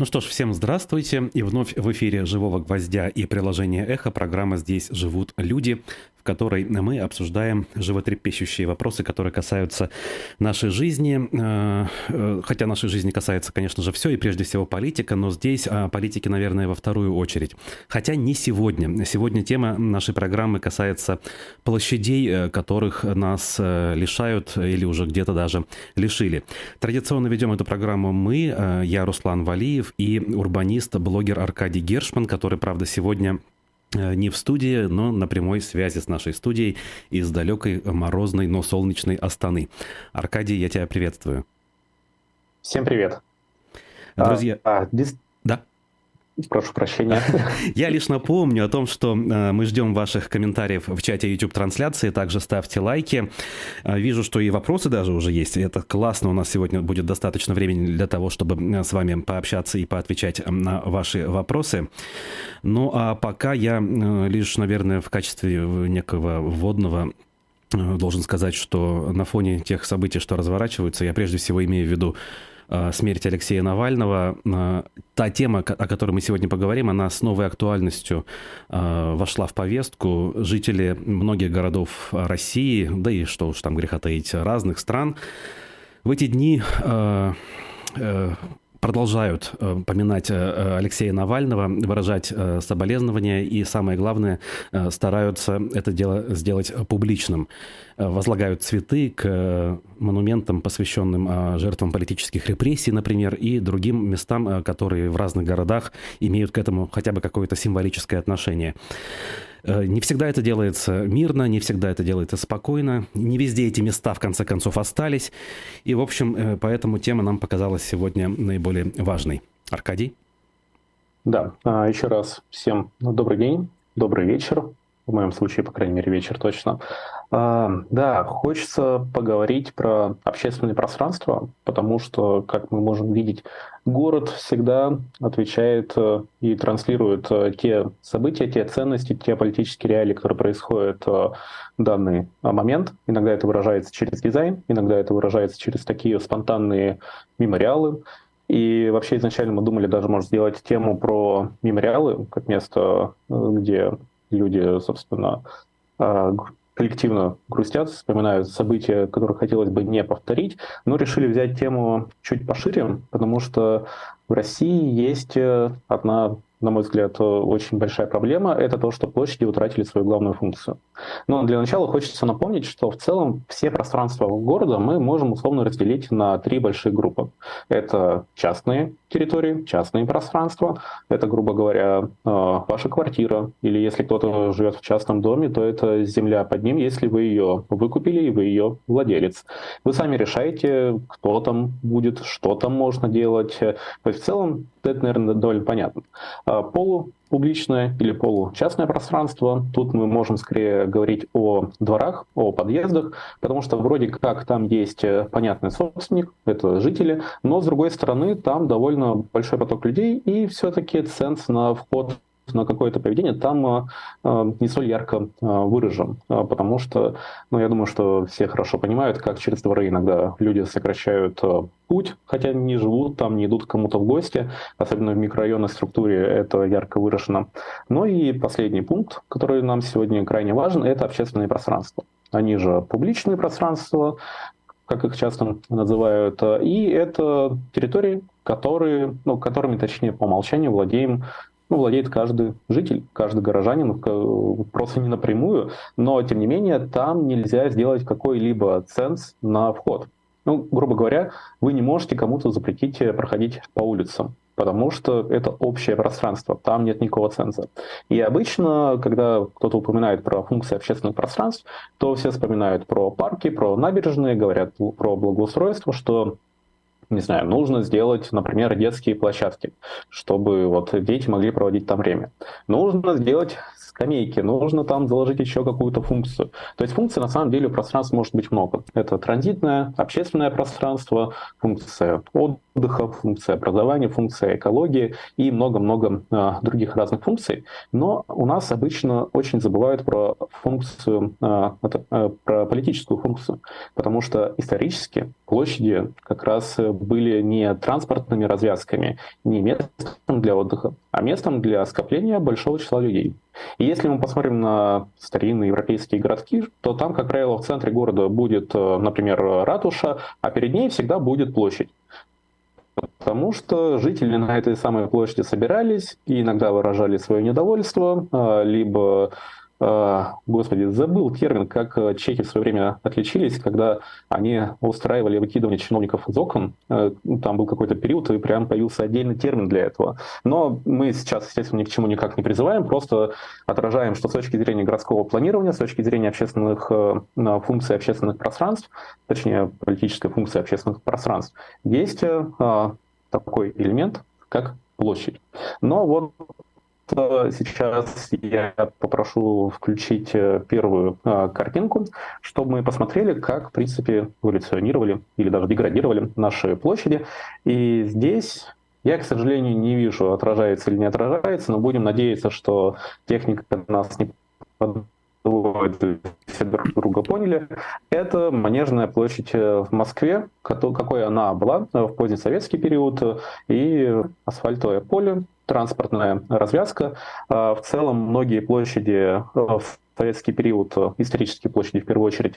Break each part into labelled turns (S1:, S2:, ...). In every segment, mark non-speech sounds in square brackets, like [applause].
S1: Ну что ж, всем здравствуйте. И вновь в эфире «Живого гвоздя» и приложения «Эхо» программа «Здесь живут люди», в которой мы обсуждаем животрепещущие вопросы, которые касаются нашей жизни. Э, э, хотя нашей жизни касается, конечно же, все, и прежде всего политика, но здесь политики, наверное, во вторую очередь. Хотя не сегодня. Сегодня тема нашей программы касается площадей, э, которых нас лишают или уже где-то даже лишили. Традиционно ведем эту программу мы, я Руслан Валиев и урбанист, блогер Аркадий Гершман, который, правда, сегодня не в студии, но на прямой связи с нашей студией из далекой морозной, но солнечной Астаны. Аркадий, я тебя приветствую.
S2: Всем привет.
S1: Друзья... А, а?
S2: Прошу прощения. [laughs]
S1: Я лишь напомню о том, что э, мы ждем ваших комментариев в чате YouTube-трансляции. Также ставьте лайки. Э, вижу, что и вопросы даже уже есть. Это классно. У нас сегодня будет достаточно времени для того, чтобы э, с вами пообщаться и поотвечать на ваши вопросы. Ну, а пока я лишь, наверное, в качестве некого вводного должен сказать, что на фоне тех событий, что разворачиваются, я прежде всего имею в виду смерть Алексея Навального. Э, та тема, о которой мы сегодня поговорим, она с новой актуальностью э, вошла в повестку. Жители многих городов России, да и что уж там греха таить, разных стран, в эти дни продолжают поминать Алексея Навального, выражать соболезнования и, самое главное, стараются это дело сделать публичным. Э, возлагают цветы к э, монументам, посвященным э, жертвам политических репрессий, например, и другим местам, которые в разных городах имеют к этому хотя бы какое-то символическое отношение. Не всегда это делается мирно, не всегда это делается спокойно. Не везде эти места, в конце концов, остались. И, в общем, поэтому тема нам показалась сегодня наиболее важной. Аркадий?
S2: Да, а, еще раз всем добрый день, добрый вечер. В моем случае, по крайней мере, вечер точно. А, да, хочется поговорить про общественное пространство, потому что, как мы можем видеть, город всегда отвечает э, и транслирует э, те события, те ценности, те политические реалии, которые происходят э, в данный момент. Иногда это выражается через дизайн, иногда это выражается через такие спонтанные мемориалы. И вообще изначально мы думали даже, может, сделать тему про мемориалы, как место, где люди, собственно, коллективно грустят, вспоминают события, которые хотелось бы не повторить, но решили взять тему чуть пошире, потому что в России есть э, одна на мой взгляд, очень большая проблема, это то, что площади утратили свою главную функцию. Но для начала хочется напомнить, что в целом все пространства города мы можем условно разделить на три большие группы. Это частные территории, частные пространства, это, грубо говоря, э, ваша квартира, или если кто-то живет в частном доме, то это земля под ним, если вы ее выкупили и вы ее владелец. Вы сами решаете, кто там будет, что там можно делать. То есть в целом это, наверное, довольно понятно. А, полупубличное или получастное пространство. Тут мы можем скорее говорить о дворах, о подъездах, потому что вроде как там есть э, понятный собственник, это жители, но с другой стороны там довольно большой поток людей, и все-таки ценз на вход на какое-то поведение там а, а, не столь ярко а, выражен, потому что, ну, я думаю, что все хорошо понимают, как через дворы иногда люди сокращают путь, хотя не живут там, не идут кому-то в гости, особенно в микрорайонной структуре это ярко выражено. Ну и последний пункт, который нам сегодня крайне важен, это общественные пространства. Они же публичные пространства, как их часто называют, и это территории, которые, ну, которыми, точнее, по умолчанию владеем ну, владеет каждый житель, каждый горожанин, просто не напрямую, но, тем не менее, там нельзя сделать какой-либо ценз на вход. Ну, грубо говоря, вы не можете кому-то запретить проходить по улицам, потому что это общее пространство, там нет никакого ценза. И обычно, когда кто-то упоминает про функции общественных пространств, то все вспоминают про парки, про набережные, говорят про благоустройство, что не знаю, нужно сделать, например, детские площадки, чтобы вот дети могли проводить там время. Нужно сделать скамейки, нужно там заложить еще какую-то функцию. То есть функций на самом деле у пространства может быть много. Это транзитное, общественное пространство, функция отдыха, отдыха, функция образования, функция экологии и много-много э, других разных функций. Но у нас обычно очень забывают про функцию, э, э, про политическую функцию, потому что исторически площади как раз были не транспортными развязками, не местом для отдыха, а местом для скопления большого числа людей. И если мы посмотрим на старинные европейские городки, то там, как правило, в центре города будет, например, ратуша, а перед ней всегда будет площадь. Потому что жители на этой самой площади собирались и иногда выражали свое недовольство, а, либо господи, забыл термин, как э, чехи в свое время отличились, когда они устраивали выкидывание чиновников из окон. Э, ну, там был какой-то период, и прям появился отдельный термин для этого. Но мы сейчас, естественно, ни к чему никак не призываем, просто отражаем, что с точки зрения городского планирования, с точки зрения общественных э, функций общественных пространств, точнее, политической функции общественных пространств, есть такой элемент, как площадь. Но вот сейчас я попрошу включить э, первую а, картинку, чтобы мы посмотрели, как, в принципе, эволюционировали или даже деградировали наши площади. И здесь я, к сожалению, не вижу, отражается или не отражается, но будем надеяться, что техника нас не все друг друга поняли. Это Манежная площадь э, в Москве, какой она была в поздний советский период, и асфальтовое поле, транспортная развязка. А, в целом многие площади э, в советский период, э, исторические площади в первую очередь,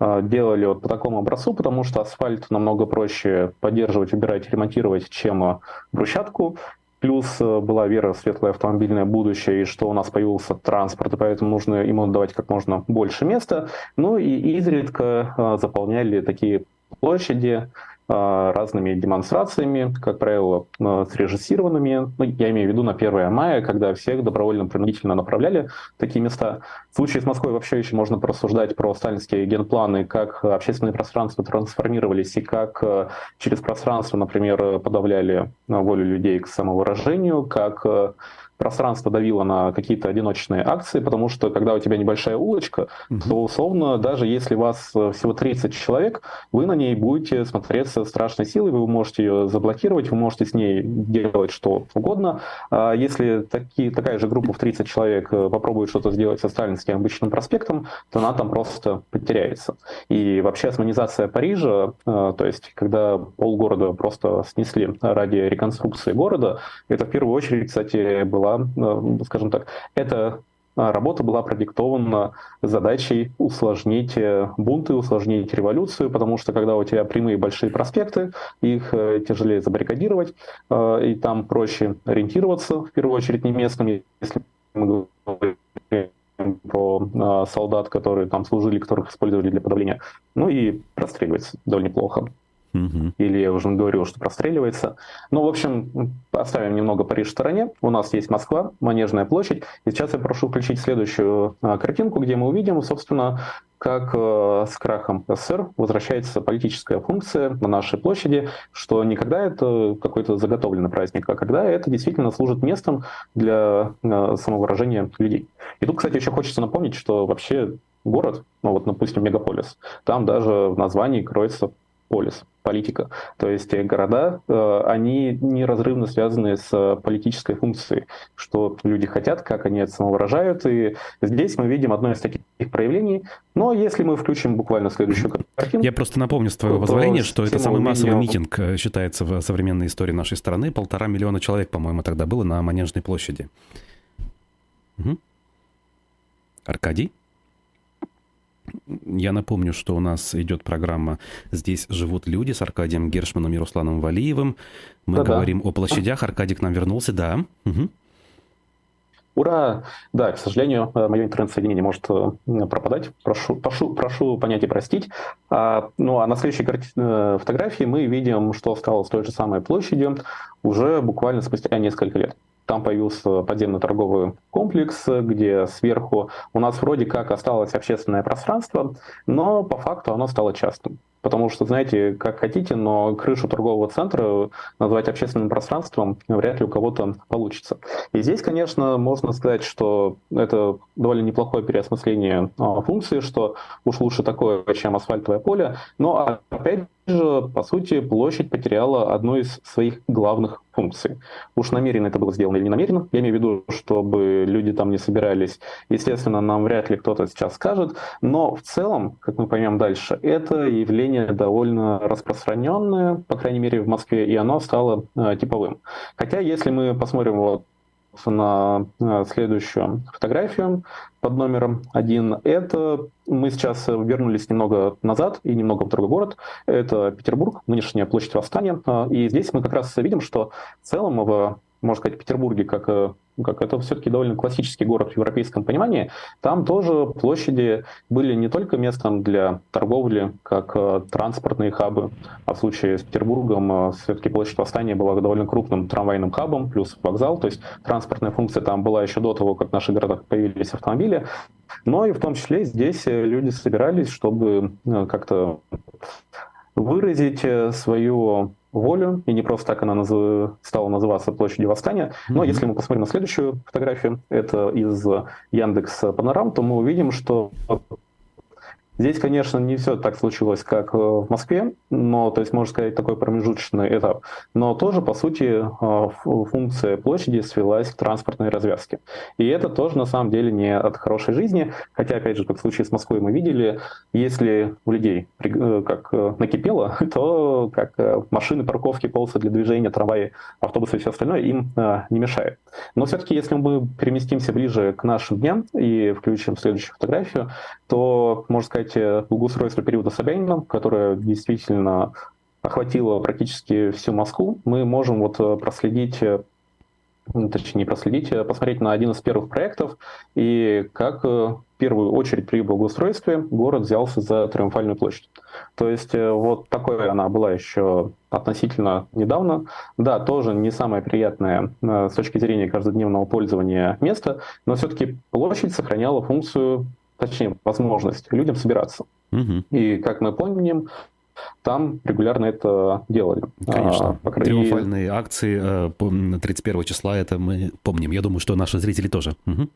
S2: делали вот по такому образцу, потому что асфальт намного проще поддерживать, убирать, ремонтировать, чем брусчатку. Плюс э, была вера в светлое автомобильное будущее, и что у нас появился транспорт, и поэтому нужно ему давать как можно больше места. Ну и изредка э, заполняли такие площади разными демонстрациями, как правило, а, срежиссированными. Ну, я имею в виду на 1 мая, когда всех добровольно-принудительно направляли в такие места. В случае с Москвой вообще еще можно порассуждать про сталинские генпланы, как общественные пространства трансформировались и как а, через пространство, например, подавляли волю людей к самовыражению, как пространство давило на какие-то одиночные акции, потому что когда у тебя небольшая улочка, mm-hmm. то условно, даже если вас э, всего 30 человек, вы на ней будете смотреться страшной силой, вы можете ее заблокировать, вы можете с ней делать что угодно. А если такие, такая же группа в 30 человек э, попробует что-то сделать со Сталинским обычным проспектом, то она там просто потеряется. И вообще османизация Парижа, э, то есть когда полгорода просто снесли ради реконструкции города, это в первую очередь, кстати, была была, э, скажем так, эта работа была продиктована задачей усложнить э, бунты, усложнить революцию, потому что когда у тебя прямые большие проспекты, их э, тяжелее забаррикадировать, и там проще ориентироваться, в первую очередь немецкими, если мы говорим про солдат, которые там служили, которых использовали для подавления, ну и простреливать довольно неплохо. Или я уже говорил, что простреливается. Ну, в общем, оставим немного Париж в стороне. У нас есть Москва, Манежная площадь. И сейчас я прошу включить следующую а, картинку, где мы увидим, собственно, как э, с крахом СССР возвращается политическая функция на нашей площади, что не когда это какой-то заготовленный праздник, а когда это действительно служит местом для э, самовыражения людей. И тут, кстати, еще хочется напомнить, что вообще город, ну вот, допустим, мегаполис, там даже в названии кроется полис, политика. То есть э, города, э, они неразрывно связаны с э, политической функцией, что люди хотят, как они это самовыражают. И здесь мы видим одно из таких проявлений. Но если мы включим буквально следующую
S1: картинку... Я просто напомню с твоего позволения, что это самый массовый митинг считается в современной истории нашей страны. Полтора миллиона человек, по-моему, тогда было на Манежной площади. Угу. Аркадий? Я напомню, что у нас идет программа «Здесь живут люди» с Аркадием Гершманом и Русланом Валиевым. Мы Да-да. говорим о площадях. Аркадий к нам вернулся, да. Угу.
S2: Ура! Да, к сожалению, э, мое интернет-соединение может э, пропадать. Прошу, прошу, прошу понять и простить. А, ну а на следующей карти... Э, фотографии мы видим, что стало с той же самой площадью уже буквально спустя несколько лет. Там появился подземный торговый комплекс, где сверху у нас вроде как осталось общественное пространство, но по факту оно стало частным. Потому что, знаете, как хотите, но крышу торгового центра назвать общественным пространством вряд ли у кого-то получится. И здесь, конечно, можно сказать, что это довольно неплохое переосмысление а, функции, что уж лучше такое, чем асфальтовое поле. Но, опять же, по сути, площадь потеряла одну из своих главных функций. Уж намеренно это было сделано или не намеренно, я имею в виду, чтобы люди там не собирались. Естественно, нам вряд ли кто-то сейчас скажет, но в целом, как мы поймем дальше, это явление довольно распространенное, по крайней мере, в Москве, и оно стало э, типовым. Хотя, если мы посмотрим вот на э, следующую фотографию под номером один. Это мы сейчас вернулись немного назад и немного в другой город. Это Петербург, нынешняя площадь Восстания. Э, и здесь мы как раз видим, что в целом в можно сказать, Петербурге, как, э, как это все-таки довольно классический город в европейском понимании, там тоже площади были не только местом для торговли, как э, транспортные хабы, а в случае с Петербургом э, все-таки площадь Восстания была довольно крупным трамвайным хабом, плюс вокзал, то есть транспортная функция там была еще до того, как в наших городах появились автомобили, но и в том числе здесь люди собирались, чтобы как-то выразить свою волю, и не просто так она назыв... стала называться площадью восстания. Но mm-hmm. если мы посмотрим на следующую фотографию, это из Яндекс Панорам, то мы увидим, что Здесь, конечно, не все так случилось, как э, в Москве, но, то есть, можно сказать, такой промежуточный этап. Но тоже, по сути, э, функция площади свелась к транспортной развязке. И это тоже, на самом деле, не от хорошей жизни. Хотя, опять же, как в случае с Москвой мы видели, если у людей э, как накипело, [laughs] то как машины, парковки, полосы для движения, трамваи, автобусы и все остальное им не мешает. Но все-таки, если мы переместимся ближе к нашим дням и включим следующую фотографию, то, можно сказать, благоустройство периода Собянина, которое действительно охватило практически всю Москву, мы можем вот э, проследить э, точнее, не проследить, а посмотреть на один из первых проектов и как э, в первую очередь при благоустройстве город взялся за Триумфальную площадь. То есть вот такой она была еще относительно недавно. Да, тоже не самое приятное с точки зрения каждодневного пользования место, но все-таки площадь сохраняла функцию точнее, возможность людям собираться. Угу. И, как мы помним, там регулярно это делали.
S1: Конечно. А, Триумфальные и... акции 31 э, числа, это мы помним. Я думаю, что наши зрители тоже. Угу.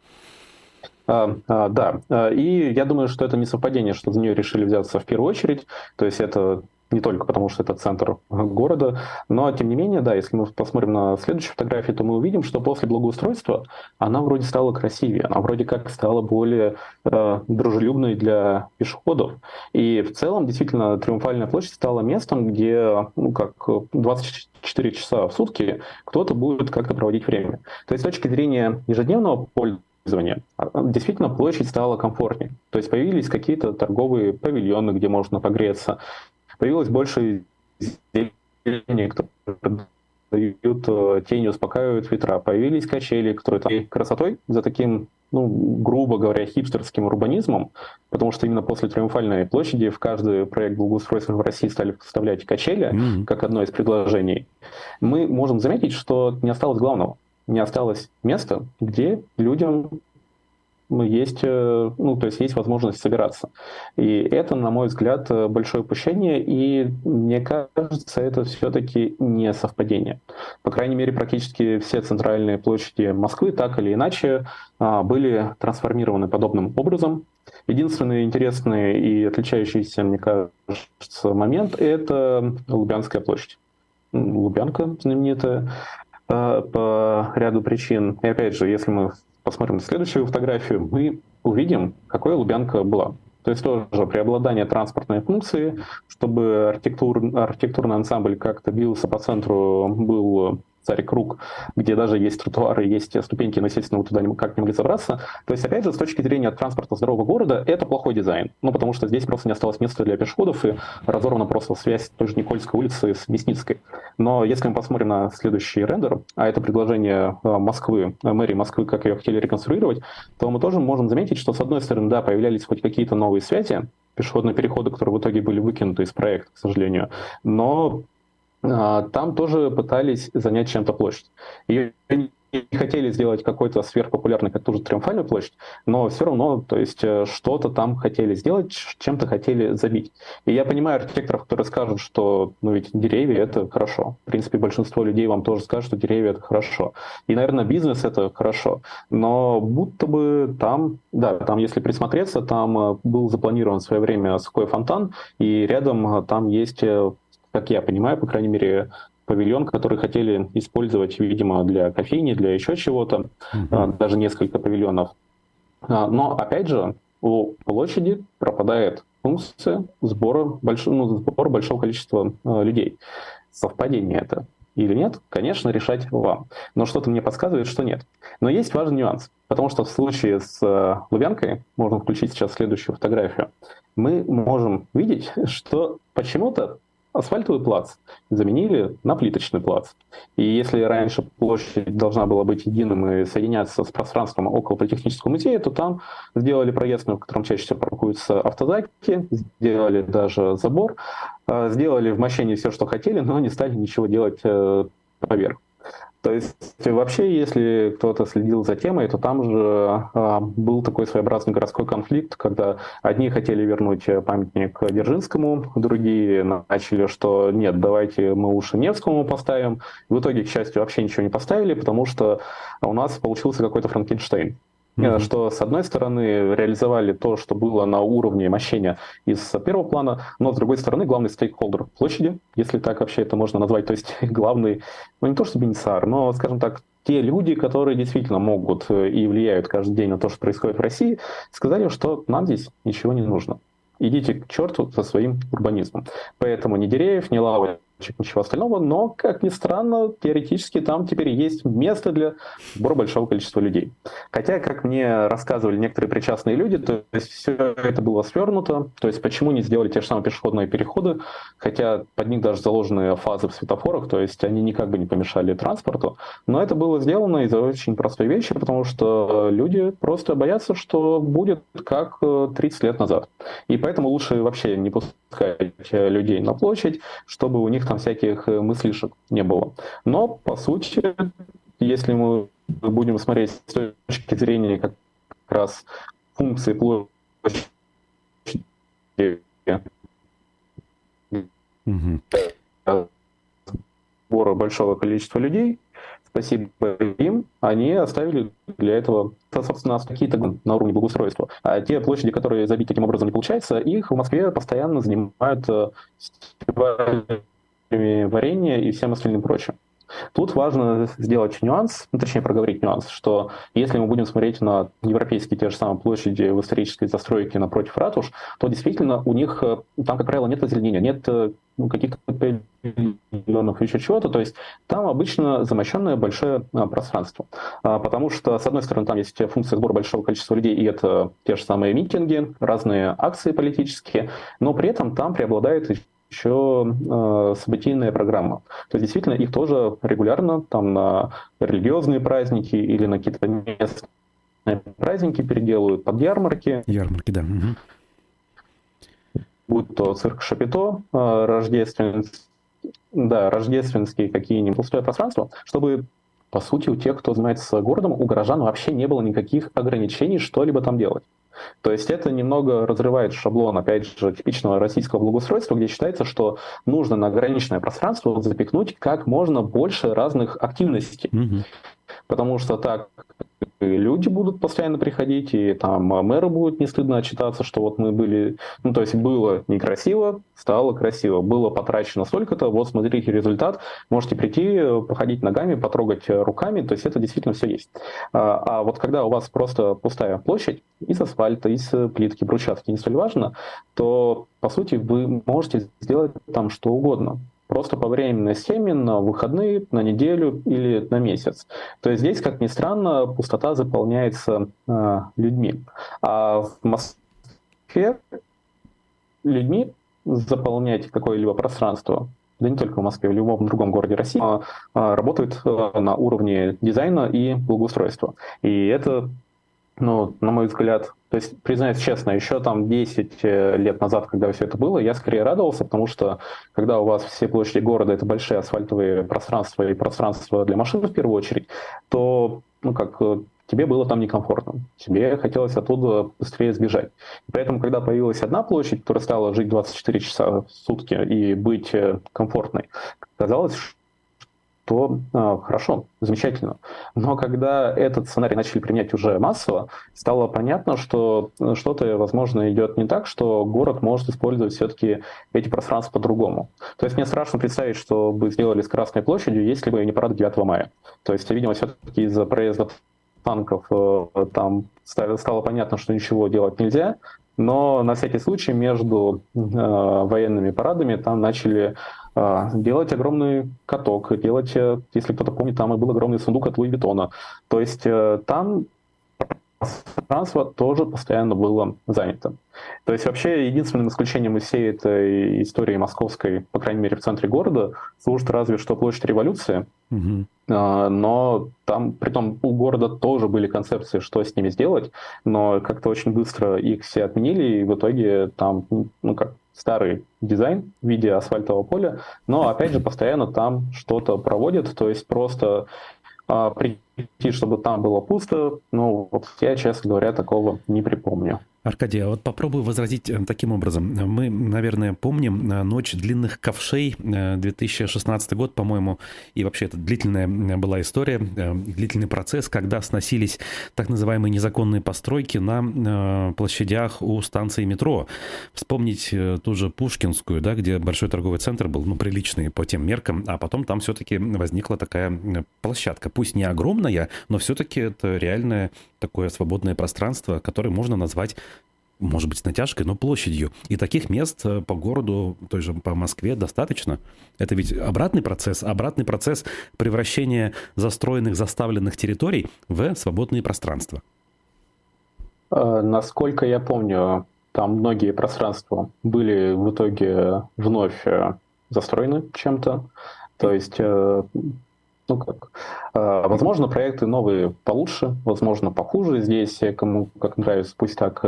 S2: А, а, да, а, и я думаю, что это не совпадение, что за нее решили взяться в первую очередь. То есть это не только потому, что это центр города, но тем не менее, да, если мы посмотрим на следующую фотографию, то мы увидим, что после благоустройства она вроде стала красивее, она вроде как стала более э, дружелюбной для пешеходов. И в целом, действительно, Триумфальная площадь стала местом, где, ну, как 24 часа в сутки кто-то будет как-то проводить время. То есть с точки зрения ежедневного пользования, а, действительно площадь стала комфортнее. То есть появились какие-то торговые павильоны, где можно погреться, появилось больше изделий, которые дают э, тени, успокаивают ветра. Появились качели, которые там красотой за таким, ну, грубо говоря, хипстерским урбанизмом, потому что именно после Триумфальной площади в каждый проект благоустройства в России стали вставлять качели, mm-hmm. как одно из предложений. Мы можем заметить, что не осталось главного. Не осталось места, где людям есть, э, ну, то есть есть возможность собираться. И это, на мой взгляд, э, большое упущение, и мне кажется, это все-таки не совпадение. По крайней мере, практически все центральные площади Москвы так или иначе а, были трансформированы подобным образом. Единственный интересный и отличающийся, мне кажется, момент – это Лубянская площадь. Лубянка знаменитая э, по ряду причин. И опять же, если мы посмотрим на следующую фотографию, мы увидим, какой Лубянка была. То есть тоже преобладание транспортной функции, чтобы архитектур, архитектурный ансамбль как-то бился по центру, был царь круг, где даже есть тротуары, есть ступеньки, но, естественно, вы туда никак не могли забраться. То есть, опять же, с точки зрения транспорта здорового города, это плохой дизайн. Ну, потому что здесь просто не осталось места для пешеходов, и разорвана просто связь той же Никольской улицы с Мясницкой. Но если мы посмотрим на следующий рендер, а это предложение э, Москвы, э, мэрии Москвы, как ее хотели реконструировать, то мы тоже можем заметить, что, с одной стороны, да, появлялись хоть какие-то новые связи, пешеходные переходы, которые в итоге были выкинуты из проекта, к сожалению. Но там тоже пытались занять чем-то площадь. Ее хотели сделать какой-то сверхпопулярный, как ту же Триумфальную площадь, но все равно, то есть э, что-то там хотели сделать, чем-то хотели забить. И я понимаю архитекторов, которые скажут, что ну ведь деревья — это хорошо. В принципе, большинство людей вам тоже скажут, что деревья — это хорошо. И, наверное, бизнес — это хорошо. Но будто бы там, да, там, если присмотреться, там э, был запланирован в свое время сухой фонтан, и рядом э, там есть как я понимаю, по крайней мере, павильон, который хотели использовать, видимо, для кофейни, для еще чего-то, mm-hmm. даже несколько павильонов. А, но, опять же, у площади пропадает функция сбора, больш... ну, сбора большого количества э, людей. Совпадение это или нет, конечно, решать вам. Но что-то мне подсказывает, что нет. Но есть важный нюанс, потому что в случае с Лубянкой, можно включить сейчас следующую фотографию, мы можем видеть, что почему-то асфальтовый плац заменили на плиточный плац. И если раньше площадь должна была быть единым и соединяться с пространством около Политехнического музея, то там сделали проезд, в котором чаще всего паркуются автозаки, сделали даже забор, а, сделали в мощении все, что хотели, но не стали ничего делать э, поверх. То есть вообще, если кто-то следил за темой, то там же а, был такой своеобразный городской конфликт, когда одни хотели вернуть памятник Дзержинскому, другие начали, что нет, давайте мы уши Невскому поставим. В итоге, к счастью, вообще ничего не поставили, потому что у нас получился какой-то Франкенштейн mm-hmm. что, с одной стороны, реализовали то, что было на уровне мощения из первого плана, но, с другой стороны, главный стейкхолдер площади, если так вообще это можно назвать, то есть [laughs] главный, ну не то что бенефициар, но, скажем так, те люди, которые действительно могут э, и влияют каждый день на то, что происходит в России, сказали, что нам здесь ничего не нужно. Идите к черту со своим урбанизмом. Поэтому ни деревьев, ни лавы ничего остального, но, как ни странно, теоретически там теперь есть место для сбора большого количества людей. Хотя, как мне рассказывали некоторые причастные люди, то есть все это было свернуто, то есть почему не сделали те же самые пешеходные переходы, хотя под них даже заложены фазы в светофорах, то есть они никак бы не помешали транспорту, но это было сделано из-за очень простой вещи, потому что люди просто боятся, что будет как 30 лет назад. И поэтому лучше вообще не пускать людей на площадь, чтобы у них там всяких э, мыслишек не было. Но, по сути, если мы будем смотреть с точки зрения как раз функции площади сбора большого количества людей, спасибо им, они оставили для этого, собственно, какие-то на уровне благоустройства. А те площади, которые забить таким образом не получается, их в Москве постоянно занимают варенья и всем остальным прочим. Тут важно сделать нюанс, ну, точнее проговорить нюанс, что если мы будем смотреть на европейские те же самые площади в исторической застройке напротив ратуш, то действительно у них э, там, как правило, нет озеленения, нет э, ну, каких-то миллионов еще чего-то, то есть там обычно замощенное большое а, пространство. А, потому что, с одной стороны, там есть функция сбора большого количества людей, и это те же самые митинги, разные акции политические, но при этом там преобладает еще э, событийная программа. То есть действительно их тоже регулярно там на религиозные праздники или на какие-то местные праздники переделывают под ярмарки.
S1: Ярмарки, да.
S2: Угу. Будь то цирк Шапито, э, рождественский, да, рождественские какие-нибудь пустое пространство, чтобы по сути, у тех, кто занимается городом, у горожан вообще не было никаких ограничений что-либо там делать. То есть это немного разрывает шаблон, опять же, типичного российского благоустройства, где считается, что нужно на ограниченное пространство запекнуть как можно больше разных активностей. Mm-hmm. Потому что так люди будут постоянно приходить, и там мэру будет не стыдно отчитаться, что вот мы были... Ну, то есть было некрасиво, стало красиво. Было потрачено столько-то, вот смотрите результат. Можете прийти, походить ногами, потрогать руками, то есть это действительно все есть. А, а вот когда у вас просто пустая площадь из асфальта, из плитки, брусчатки, не столь важно, то, по сути, вы можете сделать там что угодно просто по временной схеме на выходные, на неделю или на месяц. То есть здесь, как ни странно, пустота заполняется э, людьми. А в Москве людьми заполнять какое-либо пространство да не только в Москве, в любом другом городе России, а, а, работают э, на уровне дизайна и благоустройства. И это ну, на мой взгляд, то есть, признаюсь честно, еще там 10 э, лет назад, когда все это было, я скорее радовался, потому что когда у вас все площади города — это большие асфальтовые пространства и пространства для машин в первую очередь, то, ну, как э, тебе было там некомфортно. Тебе хотелось оттуда быстрее сбежать. И поэтому, когда появилась одна площадь, которая стала жить 24 часа в сутки и быть э, комфортной, казалось, то э, хорошо, замечательно. Но когда этот сценарий начали принять уже массово, стало понятно, что э, что-то, возможно, идет не так, что город может использовать все-таки эти пространства по-другому. То есть мне страшно представить, что бы сделали с Красной площадью, если бы не парад 9 мая. То есть, видимо, все-таки из-за проезда танков э, там стало понятно, что ничего делать нельзя, но на всякий случай между э, военными парадами там начали делать огромный каток, делать, э, если кто-то помнит, там и был огромный сундук от Луи Виттона. То есть э, там пространство тоже постоянно было занято. То есть вообще единственным исключением из всей этой истории московской, по крайней мере в центре города, служит разве что площадь революции. Угу. Но там, при том у города тоже были концепции, что с ними сделать, но как-то очень быстро их все отменили, и в итоге там, ну как, старый дизайн в виде асфальтового поля, но опять же постоянно там что-то проводят, то есть просто а, прийти, чтобы там было пусто, ну, вот я, честно говоря, такого не припомню.
S1: Аркадий, а вот попробую возразить э, таким образом. Мы, наверное, помним э, «Ночь длинных ковшей», 2016 э, год, по-моему, и вообще это длительная была история, длительный процесс, когда сносились так называемые незаконные постройки на площадях у станции метро. Вспомнить ту же Пушкинскую, да, где большой торговый центр был, ну, приличный по тем меркам, а потом там все-таки возникла такая площадка. Пусть не огромная, но все-таки это реальное такое свободное пространство, которое можно назвать может быть, с натяжкой, но площадью. И таких мест э, по городу, той же по Москве, достаточно. Это ведь обратный процесс, обратный процесс превращения застроенных, заставленных территорий в свободные пространства.
S2: Э, насколько я помню, там многие пространства были в итоге вновь э, застроены чем-то. То есть, ну как, возможно, проекты новые получше, возможно, похуже. Здесь кому как нравится, пусть так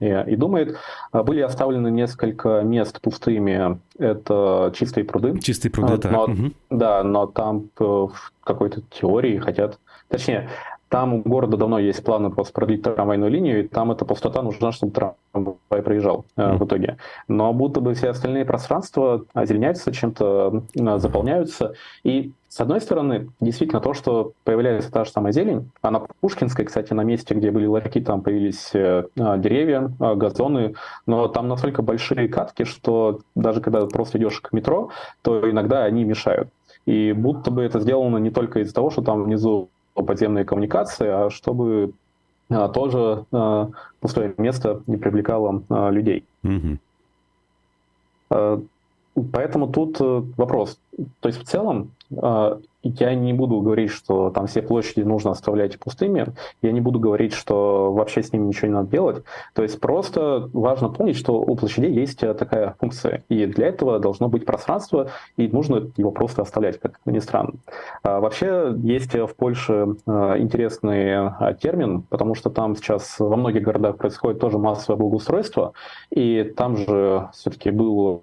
S2: и думает. А, были оставлены несколько мест пустыми. Это чистые пруды.
S1: Чистые пруды,
S2: да. Но, угу. Да, но там э, в какой-то теории хотят... Точнее, там у города давно есть планы просто продлить трамвайную линию, и там эта пустота нужна, чтобы трамвай проезжал э, в итоге. Но будто бы все остальные пространства озеленяются, чем-то э, заполняются. И с одной стороны, действительно, то, что появляется та же самая зелень, а на Пушкинской, кстати, на месте, где были ларьки, там появились э, деревья, э, газоны, но там настолько большие катки, что даже когда просто идешь к метро, то иногда они мешают. И будто бы это сделано не только из-за того, что там внизу подземные коммуникации, а чтобы а, тоже а, пустое место не привлекало а, людей. Поэтому тут э, вопрос. То есть в целом я не буду говорить, что там все площади нужно оставлять пустыми, я не буду говорить, что вообще с ними ничего не надо делать. То есть просто важно помнить, что у площадей есть э, такая функция, и для этого должно быть пространство, и нужно его просто оставлять, как ни странно. А вообще есть в Польше э, интересный э, термин, потому что там сейчас во многих городах происходит тоже массовое благоустройство, и там же все-таки был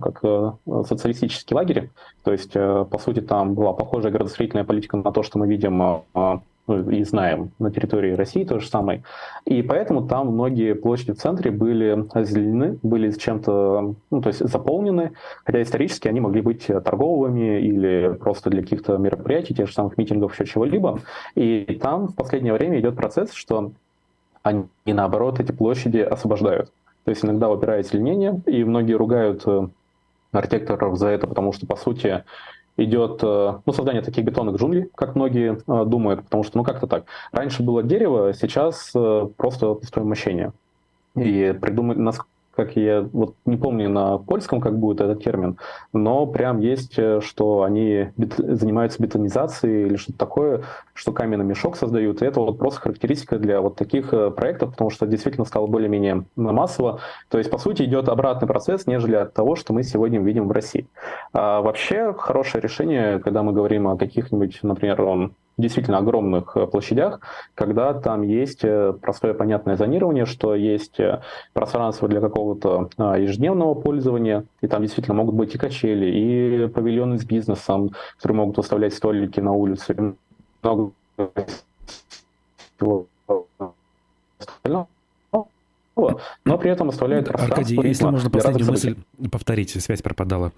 S2: как э, социалистический лагерь. То есть, э, по сути, там была похожая градостроительная политика на то, что мы видим э, ну, и знаем на территории России то же самое. И поэтому там многие площади в центре были озеленены, были чем-то, ну, то есть заполнены, хотя исторически они могли быть торговыми или просто для каких-то мероприятий, тех же самых митингов, еще чего-либо. И там в последнее время идет процесс, что они, наоборот, эти площади освобождают. То есть иногда выбирают озеленение, и многие ругают э, архитекторов за это, потому что, по сути, идет э, ну, создание таких бетонных джунглей, как многие э, думают, потому что, ну, как-то так. Раньше было дерево, сейчас просто пустое мощение. И придумать, как я вот не помню на польском, как будет этот термин, но прям есть, э, что они бет, занимаются бетонизацией или что-то такое, что каменный мешок создают. И это вот просто характеристика для вот таких э, проектов, потому что действительно стало более-менее массово. То есть, по сути, идет обратный процесс, нежели от того, что мы сегодня видим в России. А вообще, хорошее решение, когда мы говорим о каких-нибудь, например, действительно огромных э, площадях, когда там есть э, простое понятное зонирование, что есть э, пространство для какого-то а, ежедневного пользования, и там действительно могут быть и качели, и павильоны с бизнесом, которые могут выставлять столики на улице, много но при этом оставляет
S1: Аркадий, если можно последнюю мысль повторить, связь пропадала.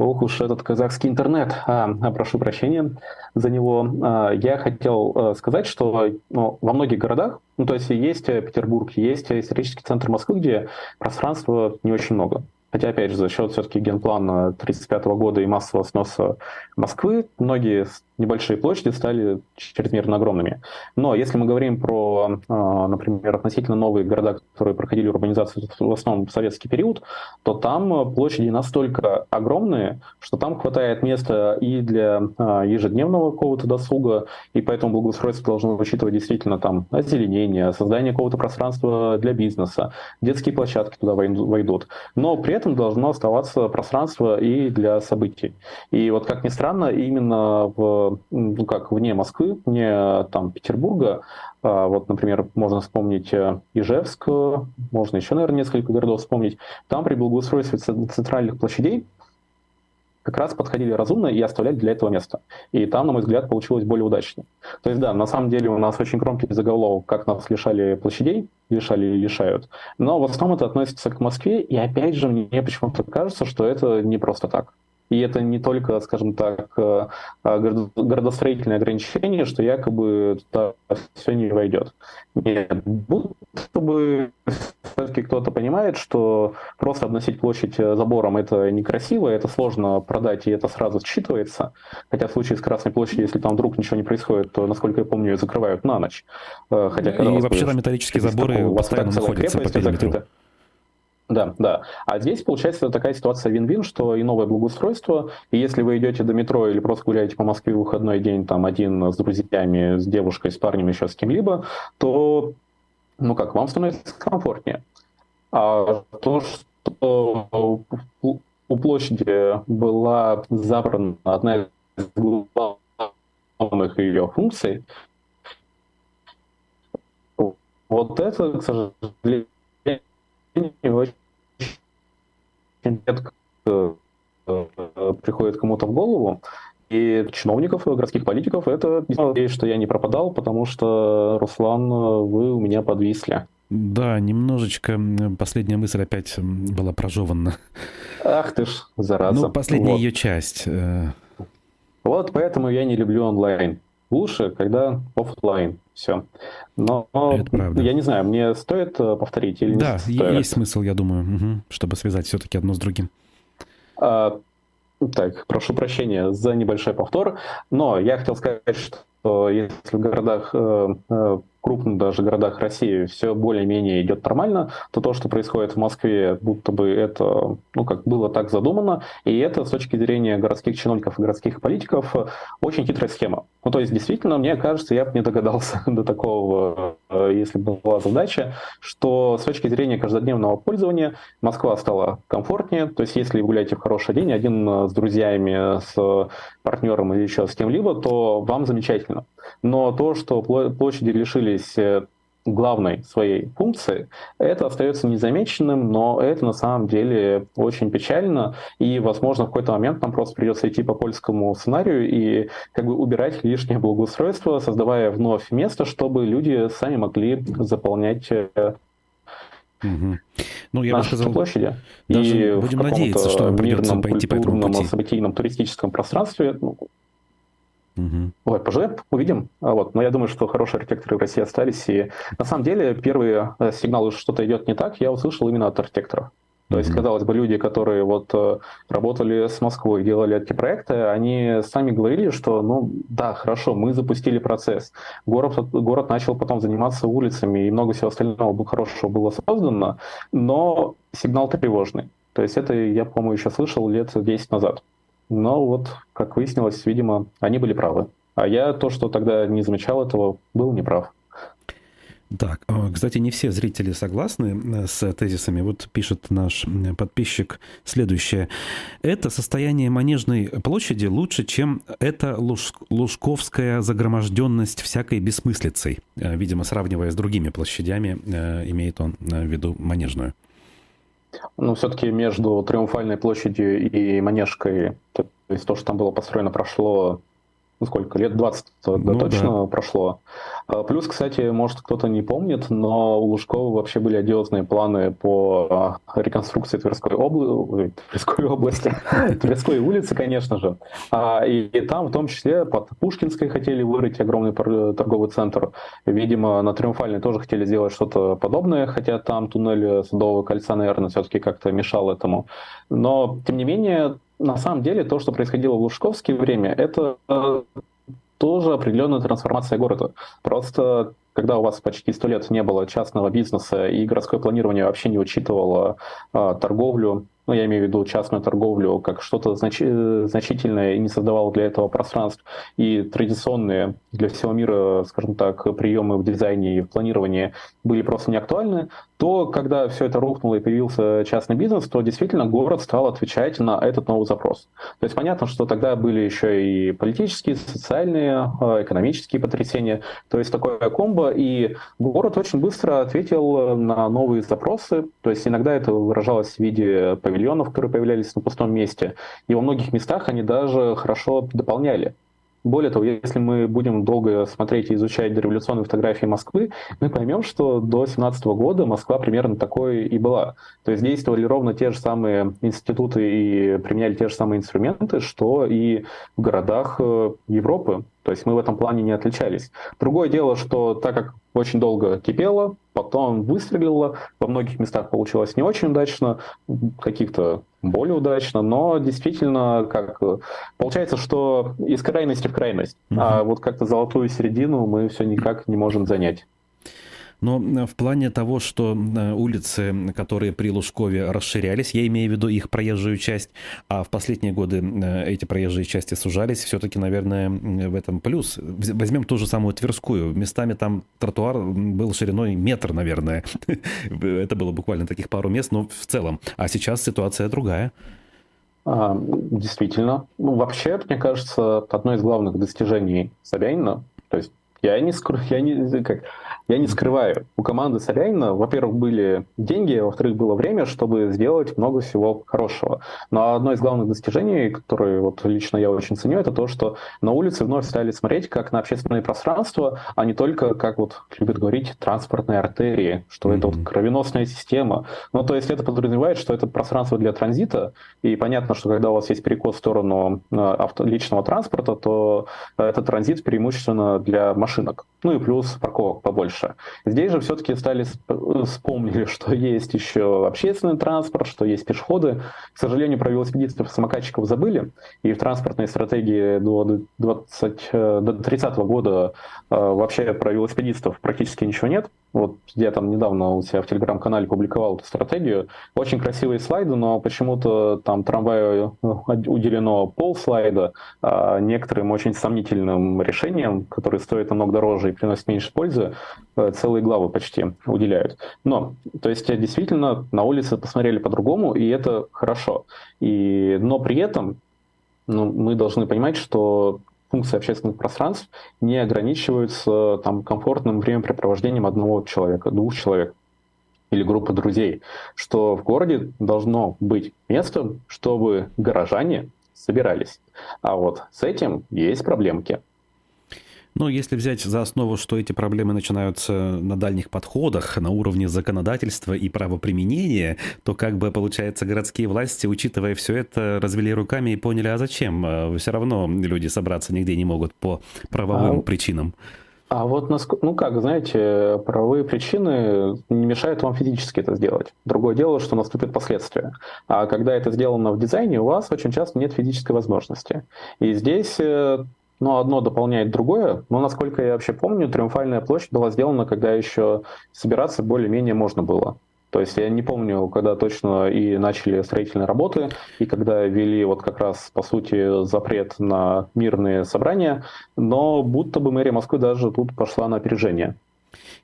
S2: Ох уж этот казахский интернет. А, а, прошу прощения за него. А, я хотел а, сказать, что ну, во многих городах, ну то есть есть Петербург, есть исторический центр Москвы, где пространства не очень много. Хотя, опять же, за счет все-таки генплана 1935 года и массового сноса Москвы, многие небольшие площади стали чрезмерно огромными. Но если мы говорим про, а, например, относительно новые города, которые проходили урбанизацию в основном в советский период, то там площади настолько огромные, что там хватает места и для а, ежедневного какого-то досуга, и поэтому благоустройство должно учитывать действительно там озеленение, создание какого-то пространства для бизнеса, детские площадки туда войдут. Но при этом должно оставаться пространство и для событий. И вот как ни странно, именно в ну как, вне Москвы, вне там Петербурга, а, вот, например, можно вспомнить э, Ижевск, можно еще, наверное, несколько городов вспомнить, там при благоустройстве центральных площадей как раз подходили разумно и оставляли для этого место. И там, на мой взгляд, получилось более удачно. То есть, да, на самом деле у нас очень громкий заголовок, как нас лишали площадей, лишали и лишают. Но в основном это относится к Москве, и опять же, мне почему-то кажется, что это не просто так. И это не только, скажем так, э, э, городостроительное ограничение, что якобы туда все не войдет. Нет, будто бы все-таки кто-то понимает, что просто обносить площадь э, забором это некрасиво, это сложно продать, и это сразу считывается. Хотя в случае с Красной площадью, если там вдруг ничего не происходит, то, насколько я помню, ее закрывают на ночь.
S1: Хотя, и вообще там металлические заборы постоянно находятся по периметру.
S2: Да, да. А здесь получается такая ситуация вин-вин, что и новое благоустройство, и если вы идете до метро или просто гуляете по Москве в выходной день, там один с друзьями, с девушкой, с парнем, еще с кем-либо, то, ну как, вам становится комфортнее. А то, что у площади была забрана одна из главных ее функций, вот это, к сожалению, очень редко э, приходит кому-то в голову. И чиновников, городских политиков, это надеюсь, что я не пропадал, потому что, Руслан, вы у меня подвисли.
S1: Да, немножечко последняя мысль опять была прожевана.
S2: Ах ты ж, зараза.
S1: Ну, последняя вот. ее часть. Э.
S2: Вот поэтому я не люблю онлайн. Лучше, когда офлайн. Все. Но я не знаю, мне стоит э, повторить или
S1: да,
S2: не
S1: стоит? есть смысл, я думаю, угу, чтобы связать все-таки одно с другим.
S2: А, так, прошу прощения за небольшой повтор, но я хотел сказать, что если в городах э, э, крупных даже городах России все более-менее идет нормально, то то, что происходит в Москве, будто бы это, ну, как было так задумано, и это с точки зрения городских чиновников и городских политиков очень хитрая схема. Ну, то есть, действительно, мне кажется, я бы не догадался [laughs] до такого, э, если бы была задача, что с точки зрения каждодневного пользования Москва стала комфортнее, то есть, если вы гуляете в хороший день, один с друзьями, с партнером или еще с кем-либо, то вам замечательно. Но то, что площади лишились э, главной своей функции, это остается незамеченным, но это на самом деле очень печально, и, возможно, в какой-то момент нам просто придется идти по польскому сценарию и как бы убирать лишнее благоустройство, создавая вновь место, чтобы люди сами могли заполнять
S1: Угу. Ну, я бы сказал,
S2: площади.
S1: Даже и будем надеяться, что нам придется пойти по этому пути.
S2: событийном туристическом пространстве ну, Угу. Вот, поживем, увидим. А вот, но я думаю, что хорошие архитекторы в России остались. И на самом деле первые э, сигналы, что что-то идет не так, я услышал именно от архитекторов. То есть, казалось бы, люди, которые вот э, работали с Москвой, делали эти проекты, они сами говорили, что, ну, да, хорошо, мы запустили процесс. Город, город начал потом заниматься улицами, и много всего остального хорошего было создано, но сигнал тревожный. То есть это я, по-моему, еще слышал лет 10 назад. Но вот, как выяснилось, видимо, они были правы. А я то, что тогда не замечал этого, был неправ.
S1: Так, кстати, не все зрители согласны э, с тезисами. Вот пишет наш подписчик следующее. Это состояние Манежной площади лучше, чем эта луж... лужковская загроможденность всякой бессмыслицей. Э, видимо, сравнивая с другими площадями, э, имеет он в виду Манежную.
S2: Ну, все-таки между Триумфальной площадью и Манежкой, то есть то, что там было построено, прошло ну, сколько, лет 20 ну, точно да. прошло. А, плюс, кстати, может кто-то не помнит, но у Лужкова вообще были одиозные планы по а, реконструкции Тверской, обла... Тверской области, [laughs] Тверской улицы, конечно же. А, и, и там в том числе под Пушкинской хотели вырыть огромный торговый центр. Видимо, на Триумфальной тоже хотели сделать что-то подобное, хотя там туннель Садового кольца, наверное, все-таки как-то мешал этому. Но, тем не менее, на самом деле то, что происходило в Лужковское время, это э, тоже определенная трансформация города. Просто когда у вас почти сто лет не было частного бизнеса и городское планирование вообще не учитывало а, торговлю, ну, я имею в виду частную торговлю, как что-то значи- э, значительное и не создавал для этого пространств. И традиционные для всего мира, скажем так, приемы в дизайне и в планировании были просто не актуальны, то когда все это рухнуло и появился частный бизнес, то действительно город стал отвечать на этот новый запрос. То есть понятно, что тогда были еще и политические, социальные, э, экономические потрясения, то есть такое комбо, и город очень быстро ответил на новые запросы, то есть иногда это выражалось в виде павильонов, которые появлялись на пустом месте. И во многих местах они даже хорошо дополняли. Более того, если мы будем долго смотреть и изучать дореволюционные фотографии Москвы, мы поймем, что до 17 года Москва примерно такой и была. То есть действовали ровно те же самые институты и применяли те же самые инструменты, что и в городах э, Европы. То есть мы в этом плане не отличались. Другое дело, что так как очень долго кипело, потом выстрелило, во многих местах получилось не очень удачно, каких-то более удачно, но действительно, как получается, что из крайности в крайность, угу. а вот как-то золотую середину мы все никак не можем занять.
S1: Но э, в плане того, что э, улицы, которые при Лужкове расширялись, я имею в виду их проезжую часть, а в последние годы э, эти проезжие части сужались, все-таки, наверное, в этом плюс. Возьмем ту же самую Тверскую. Местами там тротуар был шириной метр, наверное. [laughs] Это было буквально таких пару мест, но в целом. А сейчас ситуация другая.
S2: А, действительно. Ну, вообще, мне кажется, одно из главных достижений Собянина, то есть я не скрою, [laughs] я не, как, я не скрываю, у команды Собянина, во-первых, были деньги, во-вторых, было время, чтобы сделать много всего хорошего. Но одно из главных достижений, которое вот лично я очень ценю, это то, что на улице вновь стали смотреть как на общественное пространство, а не только, как вот любят говорить, транспортные артерии, что mm-hmm. это вот кровеносная система. Ну, то есть это подразумевает, что это пространство для транзита, и понятно, что когда у вас есть перекос в сторону э, авто, личного транспорта, то это транзит преимущественно для машинок. Ну и плюс парковок побольше дальше. Здесь же все-таки стали вспомнили, что есть еще общественный транспорт, что есть пешеходы. К сожалению, про велосипедистов и самокатчиков забыли, и в транспортной стратегии до, 20, э, до 30 года э, вообще про велосипедистов практически ничего нет. Вот я там недавно у себя в телеграм-канале публиковал эту стратегию. Очень красивые слайды, но почему-то там трамваю э, уделено пол слайда, а некоторым очень сомнительным решениям, которые стоят намного дороже и приносят меньше пользы, э, целые главы почти уделяют. Но, то есть действительно на улице посмотрели по-другому, и это хорошо. И, но при этом ну, мы должны понимать, что функции общественных пространств не ограничиваются там, комфортным времяпрепровождением одного человека, двух человек или группы друзей, что в городе должно быть место, чтобы горожане собирались. А вот с этим есть проблемки.
S1: Но если взять за основу, что эти проблемы начинаются на дальних подходах, на уровне законодательства и правоприменения, то как бы, получается, городские власти, учитывая все это, развели руками и поняли, а зачем? А все равно люди собраться нигде не могут по правовым а... причинам.
S2: А вот, ну как, знаете, правовые причины не мешают вам физически это сделать. Другое дело, что наступят последствия. А когда это сделано в дизайне, у вас очень часто нет физической возможности. И здесь э, но одно дополняет другое. Но, насколько я вообще помню, Триумфальная площадь была сделана, когда еще собираться более-менее можно было. То есть я не помню, когда точно и начали строительные работы, и когда ввели вот как раз, по сути, запрет на мирные собрания, но будто бы мэрия Москвы даже тут пошла на опережение.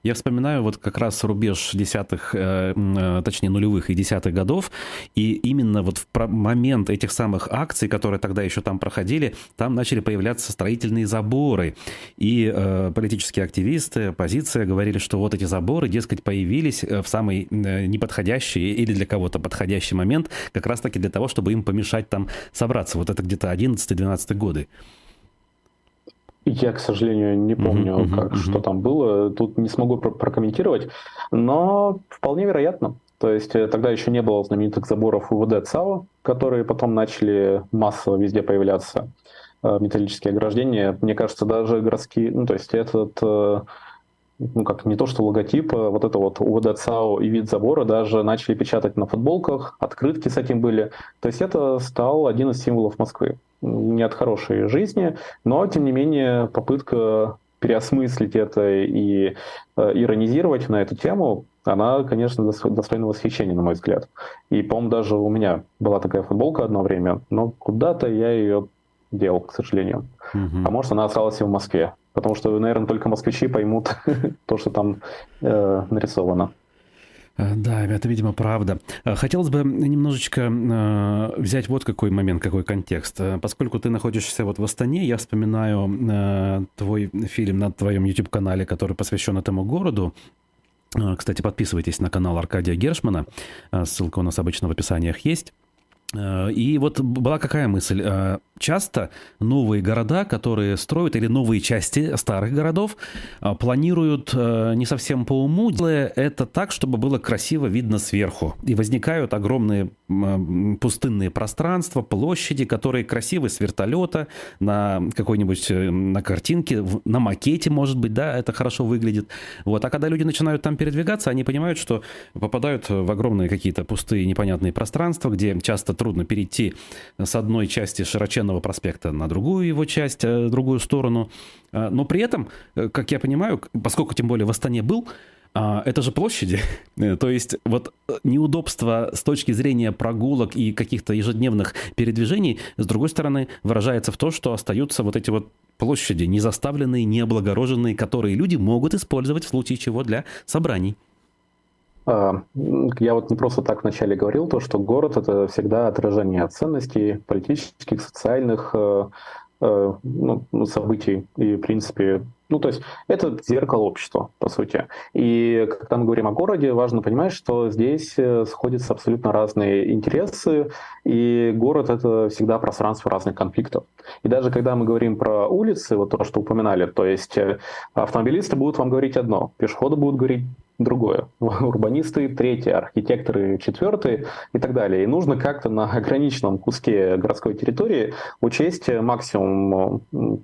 S1: Я вспоминаю вот как раз рубеж десятых, э, э, точнее нулевых и десятых годов, и именно вот в момент этих самых акций, которые тогда еще там проходили, там начали появляться строительные заборы. И э, политические активисты, оппозиция говорили, что вот эти заборы, дескать, появились в самый неподходящий или для кого-то подходящий момент, как раз-таки для того, чтобы им помешать там собраться. Вот это где-то 11-12 годы.
S2: Я, к сожалению, не помню, uh-huh, как, uh-huh. что там было. Тут не смогу про- прокомментировать, но вполне вероятно. То есть э, тогда еще не было знаменитых заборов УВД ЦАО, которые потом начали массово везде появляться, э, металлические ограждения. Мне кажется, даже городские, ну то есть этот э, ну, как не то что логотип, а вот это вот УВД ЦАО и вид забора даже начали печатать на футболках, открытки с этим были. То есть это стал один из символов Москвы. Не от хорошей жизни, но, тем не менее, попытка переосмыслить это и э, иронизировать на эту тему, она, конечно, достойна восхищения, на мой взгляд. И, по-моему, даже у меня была такая футболка одно время, но куда-то я ее делал, к сожалению. Угу. А может, она осталась и в Москве потому что, наверное, только москвичи поймут [laughs] то, что там э, нарисовано.
S1: Э, да, это, видимо, правда. Э, хотелось бы немножечко э, взять вот какой момент, какой контекст. Поскольку ты находишься вот в Астане, я вспоминаю твой фильм на твоем YouTube-канале, который посвящен этому городу. Кстати, подписывайтесь на канал Аркадия Гершмана. Ссылка у нас обычно в описаниях есть. И вот была какая мысль? часто новые города, которые строят, или новые части старых городов, а, планируют э, не совсем по уму, делая это так, чтобы было красиво видно сверху. И возникают огромные пустынные пространства, площади, которые красивы с вертолета, на какой-нибудь, э, на картинке, на макете, может быть, да, это хорошо выглядит. Вот. А когда люди начинают там передвигаться, они понимают, что попадают в огромные какие-то пустые непонятные пространства, где часто трудно перейти с одной части широченного проспекта на другую его часть, э, другую сторону. Э, но при этом, э, как я понимаю, поскольку тем более в Астане был, это же площади. [laughs] То есть вот неудобство с точки зрения прогулок и каких-то ежедневных передвижений, с другой стороны, выражается в том, что остаются вот эти вот площади, не заставленные, не облагороженные, которые люди могут использовать в случае чего для собраний.
S2: А, я вот не просто так вначале говорил, то, что город — это всегда отражение ценностей политических, социальных э, э, ну, событий и, в принципе, ну, то есть это зеркало общества, по сути. И когда мы говорим о городе, важно понимать, что здесь э, сходятся абсолютно разные интересы, и город — это всегда пространство разных конфликтов. И даже когда мы говорим про улицы, вот то, что упоминали, то есть автомобилисты будут вам говорить одно, пешеходы будут говорить другое. [laughs] Урбанисты третье, архитекторы четвертые и так далее. И нужно как-то на ограниченном куске городской территории учесть максимум,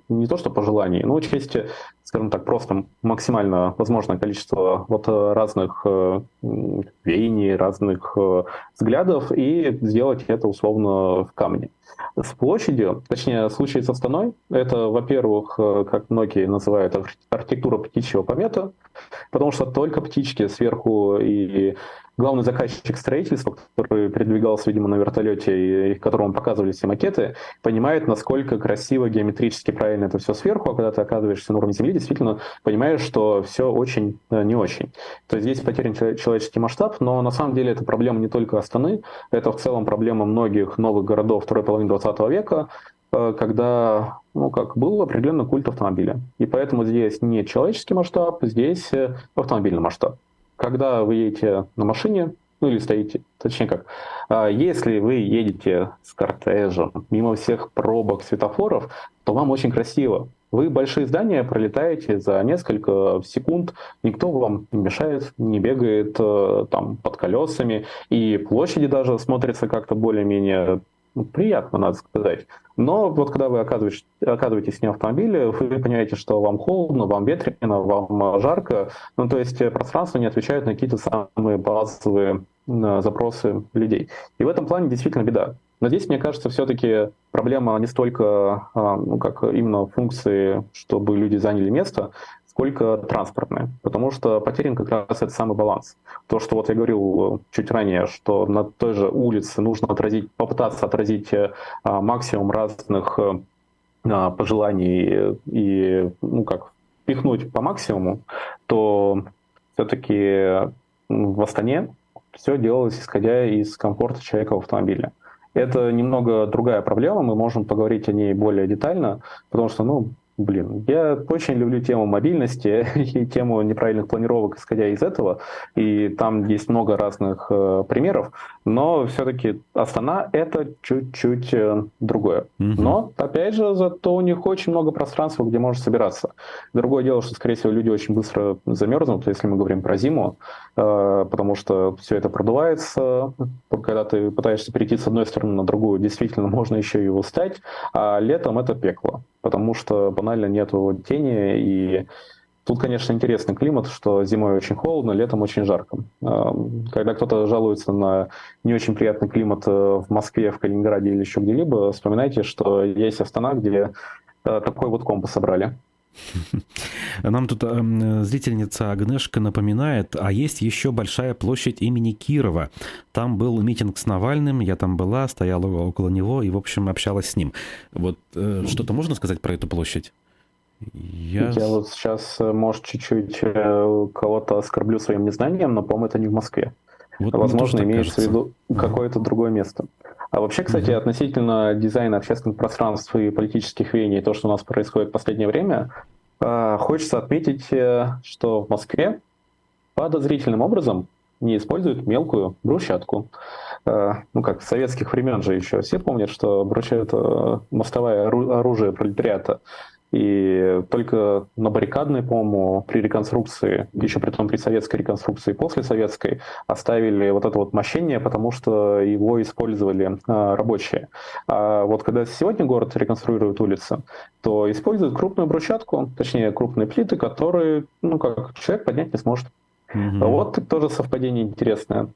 S2: не то что пожеланий, но учесть, скажем так, просто максимально возможное количество вот разных э, веяний, разных э, взглядов и сделать это условно в камне. С площадью, точнее, случай со Станой, это, во-первых, э, как многие называют, архитектура птичьего помета, потому что только птички сверху и главный заказчик строительства, который передвигался, видимо, на вертолете, и которому показывали все макеты, понимает, насколько красиво, геометрически правильно это все сверху, а когда ты оказываешься на уровне Земли, действительно понимаешь, что все очень э, не очень. То есть здесь потерян человеческий масштаб, но на самом деле это проблема не только Астаны, это в целом проблема многих новых городов второй половины 20 века, э, когда ну, как был определенный культ автомобиля. И поэтому здесь не человеческий масштаб, здесь э, автомобильный масштаб когда вы едете на машине, ну или стоите, точнее как, а, если вы едете с кортежем мимо всех пробок, светофоров, то вам очень красиво. Вы большие здания пролетаете за несколько секунд, никто вам не мешает, не бегает э, там под колесами, и площади даже смотрятся как-то более-менее приятно, надо сказать. Но вот когда вы оказываетесь, оказываетесь на автомобиле, вы понимаете, что вам холодно, вам ветрено, вам жарко. Ну, то есть пространство не отвечает на какие-то самые базовые запросы людей. И в этом плане действительно беда. Но здесь, мне кажется, все-таки проблема не столько а, ну, как именно функции, чтобы люди заняли место, сколько транспортные, потому что потерян как раз этот самый баланс. То, что вот я говорил чуть ранее, что на той же улице нужно отразить, попытаться отразить а, максимум разных а, пожеланий и, ну как, пихнуть по максимуму, то все-таки в Астане все делалось исходя из комфорта человека в автомобиле. Это немного другая проблема, мы можем поговорить о ней более детально, потому что, ну, Блин, я очень люблю тему мобильности [laughs] и тему неправильных планировок, исходя из этого. И там есть много разных э, примеров, но все-таки Астана это чуть-чуть э, другое. Угу. Но, опять же, зато у них очень много пространства, где можно собираться. Другое дело, что, скорее всего, люди очень быстро замерзнут, если мы говорим про зиму, э, потому что все это продувается. Когда ты пытаешься перейти с одной стороны на другую, действительно можно еще и устать, а летом это пекло потому что банально нету тени, и тут, конечно, интересный климат, что зимой очень холодно, летом очень жарко. Когда кто-то жалуется на не очень приятный климат э, в Москве, в Калининграде или еще где-либо, вспоминайте, что есть Астана, где э, такой вот компас собрали. [laughs]
S1: Нам тут э, зрительница Агнешка напоминает, а есть еще большая площадь имени Кирова. Там был митинг с Навальным, я там была, стояла около него и, в общем, общалась с ним. Вот э, что-то можно сказать про эту площадь?
S2: Я... я вот сейчас, э, может, чуть-чуть э, кого-то оскорблю своим незнанием, но, по-моему, это не в Москве. Вот Возможно, имеется в виду какое-то другое место. А вообще, кстати, угу. относительно дизайна общественных пространств и политических веяний, то, что у нас происходит в последнее время, а, хочется отметить, э, что в Москве подозрительным образом не используют мелкую брусчатку. А, ну, как с советских времен же еще все помнят, что брусчатка – это мостовое оружие пролетариата. И только на баррикадной, по-моему, при реконструкции, еще при том при советской реконструкции, после советской, оставили вот это вот мощение, потому что его использовали а, рабочие. А вот когда сегодня город реконструирует улицы, то используют крупную брусчатку, точнее крупные плиты, которые, ну, как человек поднять не сможет. Угу. Вот тоже совпадение интересное.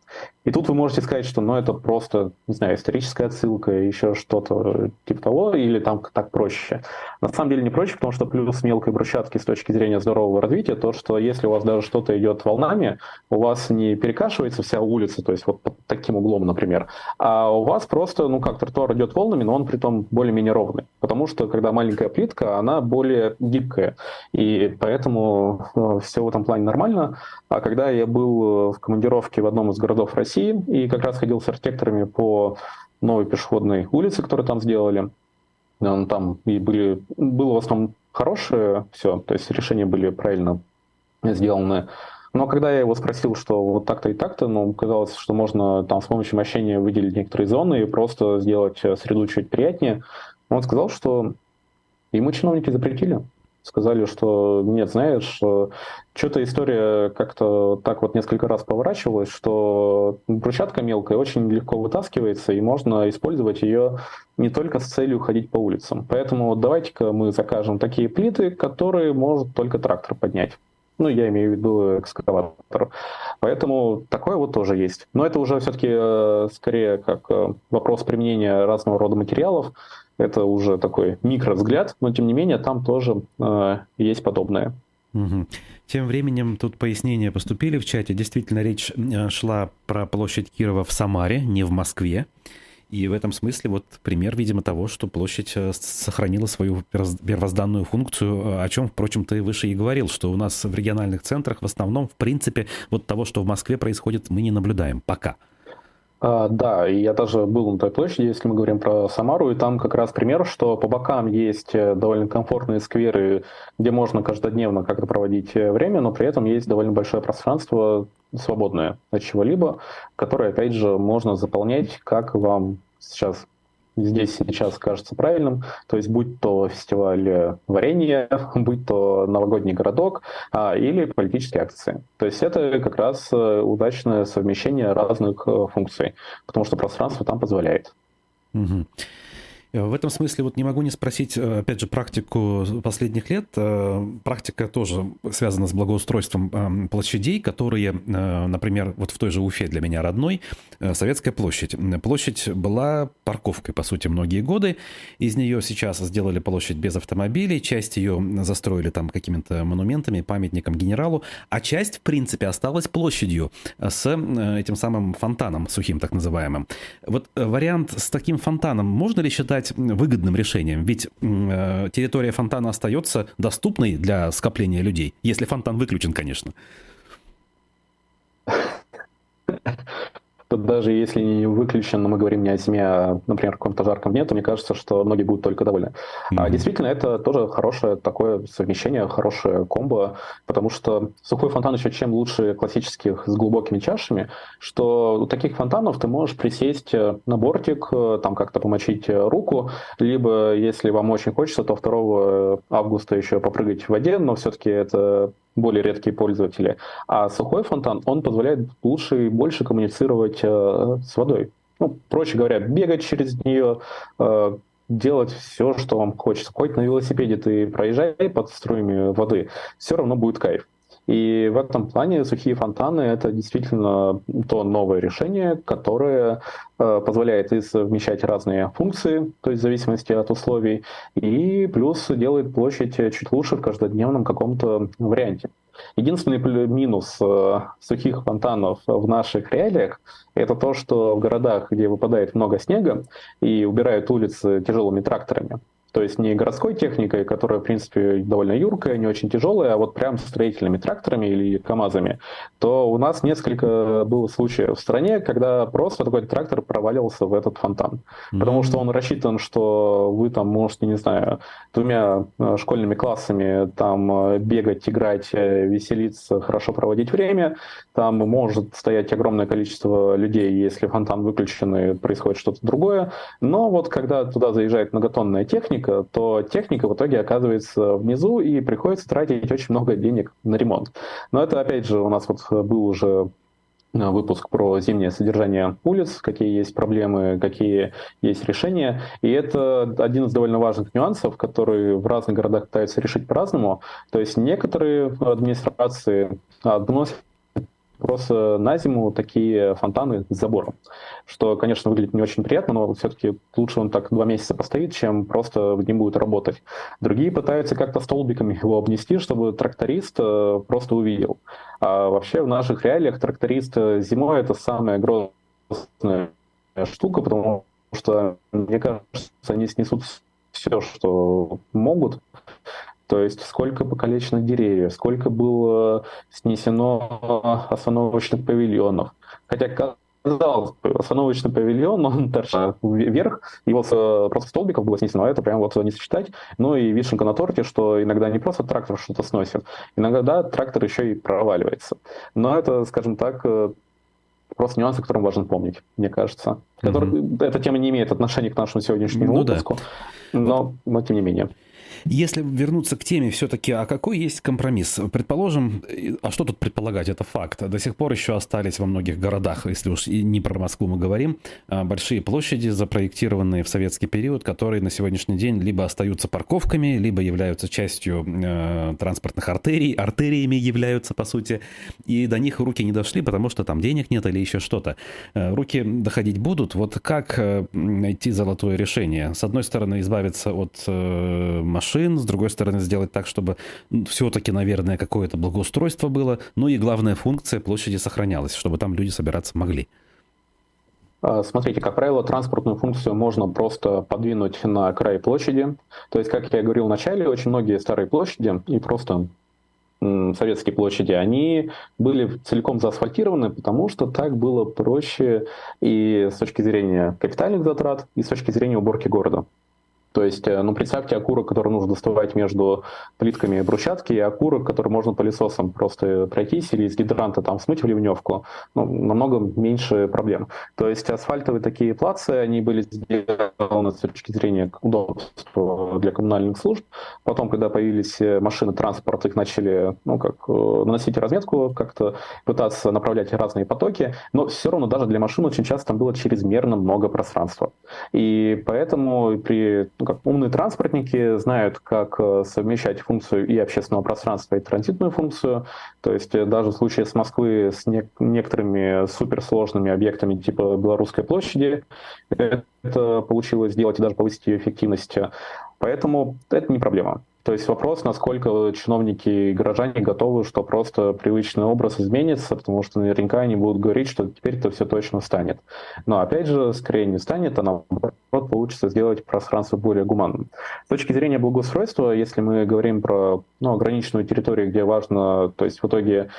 S2: И тут вы можете сказать, что ну, это просто, не знаю, историческая отсылка, еще что-то типа того, или там так проще. На самом деле не проще, потому что плюс мелкой брусчатки с точки зрения здорового развития, то, что если у вас даже что-то идет волнами, у вас не перекашивается вся улица, то есть вот под таким углом, например, а у вас просто, ну как, тротуар идет волнами, но он при том более-менее ровный. Потому что когда маленькая плитка, она более гибкая. И поэтому э, все в этом плане нормально. А когда я был в командировке в одном из городов России, и как раз ходил с архитекторами по новой пешеходной улице, которую там сделали. Там и были, было в основном хорошее все, то есть решения были правильно сделаны. Но когда я его спросил, что вот так-то и так-то, ну, казалось, что можно там с помощью мощения выделить некоторые зоны и просто сделать среду чуть приятнее, он сказал, что ему чиновники запретили сказали, что нет, знаешь, что-то история как-то так вот несколько раз поворачивалась, что брусчатка мелкая очень легко вытаскивается, и можно использовать ее не только с целью ходить по улицам. Поэтому давайте-ка мы закажем такие плиты, которые может только трактор поднять. Ну, я имею в виду экскаватор. Поэтому такое вот тоже есть. Но это уже все-таки э, скорее как э, вопрос применения разного рода материалов. Это уже такой микровзгляд, но тем не менее там тоже э, есть подобное.
S1: Угу. Тем временем тут пояснения поступили в чате. Действительно, речь э, шла про площадь Кирова в Самаре, не в Москве. И в этом смысле вот пример, видимо, того, что площадь э, сохранила свою первозданную функцию, э, о чем, впрочем, ты выше и говорил, что у нас в региональных центрах в основном, в принципе, вот того, что в Москве происходит, мы не наблюдаем пока.
S2: А, да, и я даже был на той площади, если мы говорим про Самару, и там как раз пример, что по бокам есть э, довольно комфортные скверы, где можно каждодневно как-то проводить э, время, но при этом есть довольно большое пространство свободное от чего-либо, которое, опять же, можно заполнять, как вам сейчас здесь сейчас кажется правильным. То есть будь то фестиваль варенья, [laughs] будь то новогодний городок а, или политические акции. То есть это как раз э, удачное совмещение разных э, функций, потому что пространство там позволяет.
S1: Угу. В этом смысле вот не могу не спросить, э, опять же, практику последних лет. Э, практика тоже связана с благоустройством эм, площадей, которые, э, например, вот в той же Уфе для меня родной, Советская площадь. Площадь была парковкой, по сути, многие годы. Из нее сейчас сделали площадь без автомобилей, часть ее застроили там какими-то монументами, памятником генералу, а часть, в принципе, осталась площадью с этим самым фонтаном сухим, так называемым. Вот вариант с таким фонтаном можно ли считать считать выгодным решением? Ведь э, территория фонтана остается доступной для скопления людей, если фонтан выключен, конечно
S2: то даже если не выключен, но мы говорим не о зиме, а, например, о каком-то жарком дне, то мне кажется, что многие будут только довольны. Mm-hmm. А действительно, это тоже хорошее такое совмещение, хорошее комбо, потому что сухой фонтан еще чем лучше классических с глубокими чашами, что у таких фонтанов ты можешь присесть э, на бортик, э, там как-то помочить э, руку, либо, если вам очень хочется, то 2 августа еще попрыгать в воде, но все-таки это более редкие пользователи. А сухой фонтан, он позволяет лучше и больше коммуницировать э, с водой. Ну, проще говоря, бегать через нее, э, делать все, что вам хочется. Хоть на велосипеде ты проезжай под струями воды, все равно будет кайф. И в этом плане сухие фонтаны – это действительно то новое решение, которое э, позволяет и совмещать разные функции, то есть в зависимости от условий, и плюс делает площадь чуть лучше в каждодневном каком-то варианте. Единственный минус э, сухих фонтанов в наших реалиях – это то, что в городах, где выпадает много снега и убирают улицы тяжелыми тракторами, то есть не городской техникой, которая, в принципе, довольно юркая, не очень тяжелая, а вот прям строительными тракторами или КАМАЗами, то у нас несколько было случаев в стране, когда просто такой трактор проваливался в этот фонтан. Mm-hmm. Потому что он рассчитан, что вы там можете, не знаю, двумя э, школьными классами там э, бегать, играть, э, веселиться, хорошо проводить время. Там может стоять огромное количество людей, если фонтан выключен и происходит что-то другое. Но вот когда туда заезжает многотонная техника, техника, то техника в итоге оказывается внизу и приходится тратить очень много денег на ремонт. Но это, опять же, у нас вот был уже э, выпуск про зимнее содержание улиц, какие есть проблемы, какие есть решения. И это один из довольно важных нюансов, которые в разных городах пытаются решить по-разному. То есть некоторые администрации вносят просто на зиму такие фонтаны с забором, что, конечно, выглядит не очень приятно, но все-таки лучше он так два месяца постоит, чем просто в нем будет работать. Другие пытаются как-то столбиками его обнести, чтобы тракторист э, просто увидел. А вообще в наших реалиях тракторист э, зимой это самая грозная штука, потому что, мне кажется, они снесут все, что могут, то есть сколько покалечено деревьев, сколько было снесено остановочных павильонов. Хотя казалось бы, остановочный павильон, он [laughs] торчал вверх, его просто столбиков было снесено, а это прям вот не сочетать. Ну и вишенка на торте, что иногда не просто трактор что-то сносит, иногда трактор еще и проваливается. Но это, скажем так, э, просто нюансы, которые важно помнить, мне кажется. Который, mm-hmm. Эта тема не имеет отношения к нашему сегодняшнему ну, выпуску, да. но, но тем не менее.
S1: Если вернуться к теме все-таки, а какой есть компромисс? Предположим, а что тут предполагать, это факт. До сих пор еще остались во многих городах, если уж и не про Москву мы говорим, а, большие площади, запроектированные в советский период, которые на сегодняшний день либо остаются парковками, либо являются частью э, транспортных артерий, артериями являются, по сути, и до них руки не дошли, потому что там денег нет или еще что-то. Э, руки доходить будут. Вот как э, найти золотое решение? С одной стороны, избавиться от э, машин, машин, с другой стороны сделать так, чтобы все-таки, наверное, какое-то благоустройство было, ну и главная функция площади сохранялась, чтобы там люди собираться могли.
S2: А, смотрите, как правило, транспортную функцию можно просто подвинуть на край площади. То есть, как я говорил в начале, очень многие старые площади и просто советские площади, они были целиком заасфальтированы, потому что так было проще и с точки зрения капитальных затрат, и с точки зрения уборки города. То есть, э, ну, представьте окурок, который нужно доставать между плитками брусчатки, и окурок, который можно пылесосом просто пройтись или из гидранта там смыть в ливневку. Ну, намного меньше проблем. То есть асфальтовые такие плацы, они были сделаны с точки зрения удобства для коммунальных служб. Потом, когда появились э, машины транспорта, их начали, ну, как, э, наносить разметку, как-то пытаться направлять разные потоки, но все равно даже для машин очень часто там было чрезмерно много пространства. И поэтому при ну, как умные транспортники знают, как э, совмещать функцию и общественного пространства, и транзитную функцию. То есть э, даже в случае с Москвы с не- некоторыми суперсложными объектами типа Белорусской площади это получилось сделать и даже повысить ее эффективность. Поэтому это не проблема. То есть вопрос, насколько чиновники и горожане готовы, что просто привычный образ изменится, потому что наверняка они будут говорить, что теперь это все точно станет. Но опять же, скорее не станет, а наоборот получится сделать пространство более гуманным. С точки зрения благоустройства, если мы говорим про ну, ограниченную территорию, где важно, то есть в итоге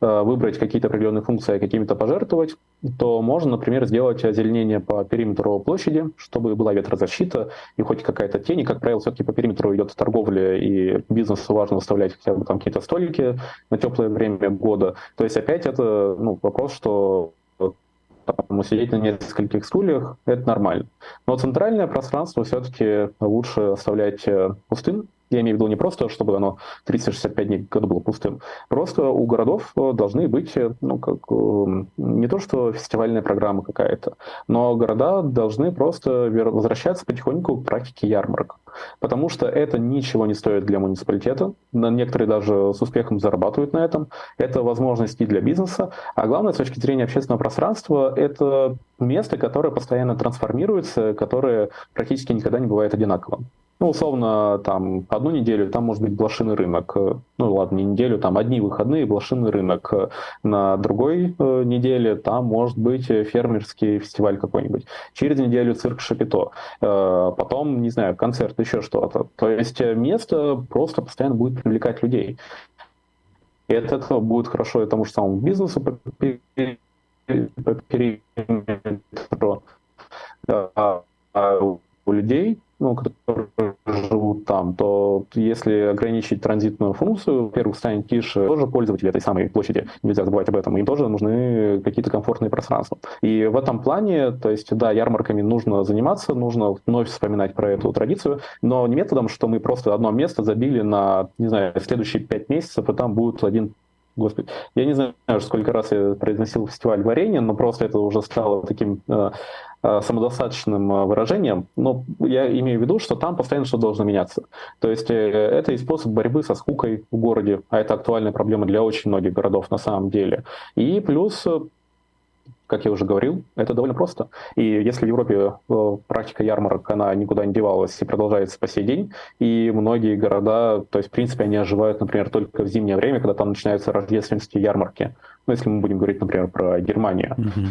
S2: выбрать какие-то определенные функции, а какими-то пожертвовать, то можно, например, сделать озеленение по периметру площади, чтобы была ветрозащита и хоть какая-то тень. И, как правило, все-таки по периметру идет торговля, и бизнесу важно выставлять хотя бы там какие-то столики на теплое время года. То есть опять это ну, вопрос, что там, сидеть на нескольких стульях, это нормально. Но центральное пространство все-таки лучше оставлять э, пустым, я имею в виду не просто, чтобы оно 365 дней году было пустым. Просто у городов э, должны быть, э, ну, как, э, не то что фестивальная программа какая-то, но города должны просто возвращаться потихоньку к практике ярмарок. Потому что это ничего не стоит для муниципалитета. Некоторые даже с успехом зарабатывают на этом. Это возможности для бизнеса. А главное, с точки зрения общественного пространства, это место, которое постоянно трансформируется, которое практически никогда не бывает одинаковым. Ну, условно, там, одну неделю там может быть блошиный рынок. Ну, ладно, не неделю, там, одни выходные, блошиный рынок. На другой э, неделе там может быть фермерский фестиваль какой-нибудь. Через неделю цирк Шапито. Э, потом, не знаю, концерт, еще что-то. То есть э, место просто постоянно будет привлекать людей. И от этого будет хорошо и тому же самому бизнесу по периметру. А, а у людей ну, которые живут там, то если ограничить транзитную функцию, во-первых, станет тише тоже пользователи этой самой площади, нельзя забывать об этом, им тоже нужны какие-то комфортные пространства. И в этом плане, то есть, да, ярмарками нужно заниматься, нужно вновь вспоминать про эту традицию, но не методом, что мы просто одно место забили на, не знаю, следующие пять месяцев, и там будет один Господи, я не знаю, сколько раз я произносил фестиваль варенья, но просто это уже стало таким э, самодостаточным э, выражением. Но я имею в виду, что там постоянно что-то должно меняться. То есть э, это и способ борьбы со скукой в городе, а это актуальная проблема для очень многих городов на самом деле. И плюс э, как я уже говорил, это довольно просто. И если в Европе э, практика ярмарок, она никуда не девалась и продолжается по сей день, и многие города, то есть, в принципе, они оживают, например, только в зимнее время, когда там начинаются рождественские ярмарки. Ну, если мы будем говорить, например, про Германию. Mm-hmm.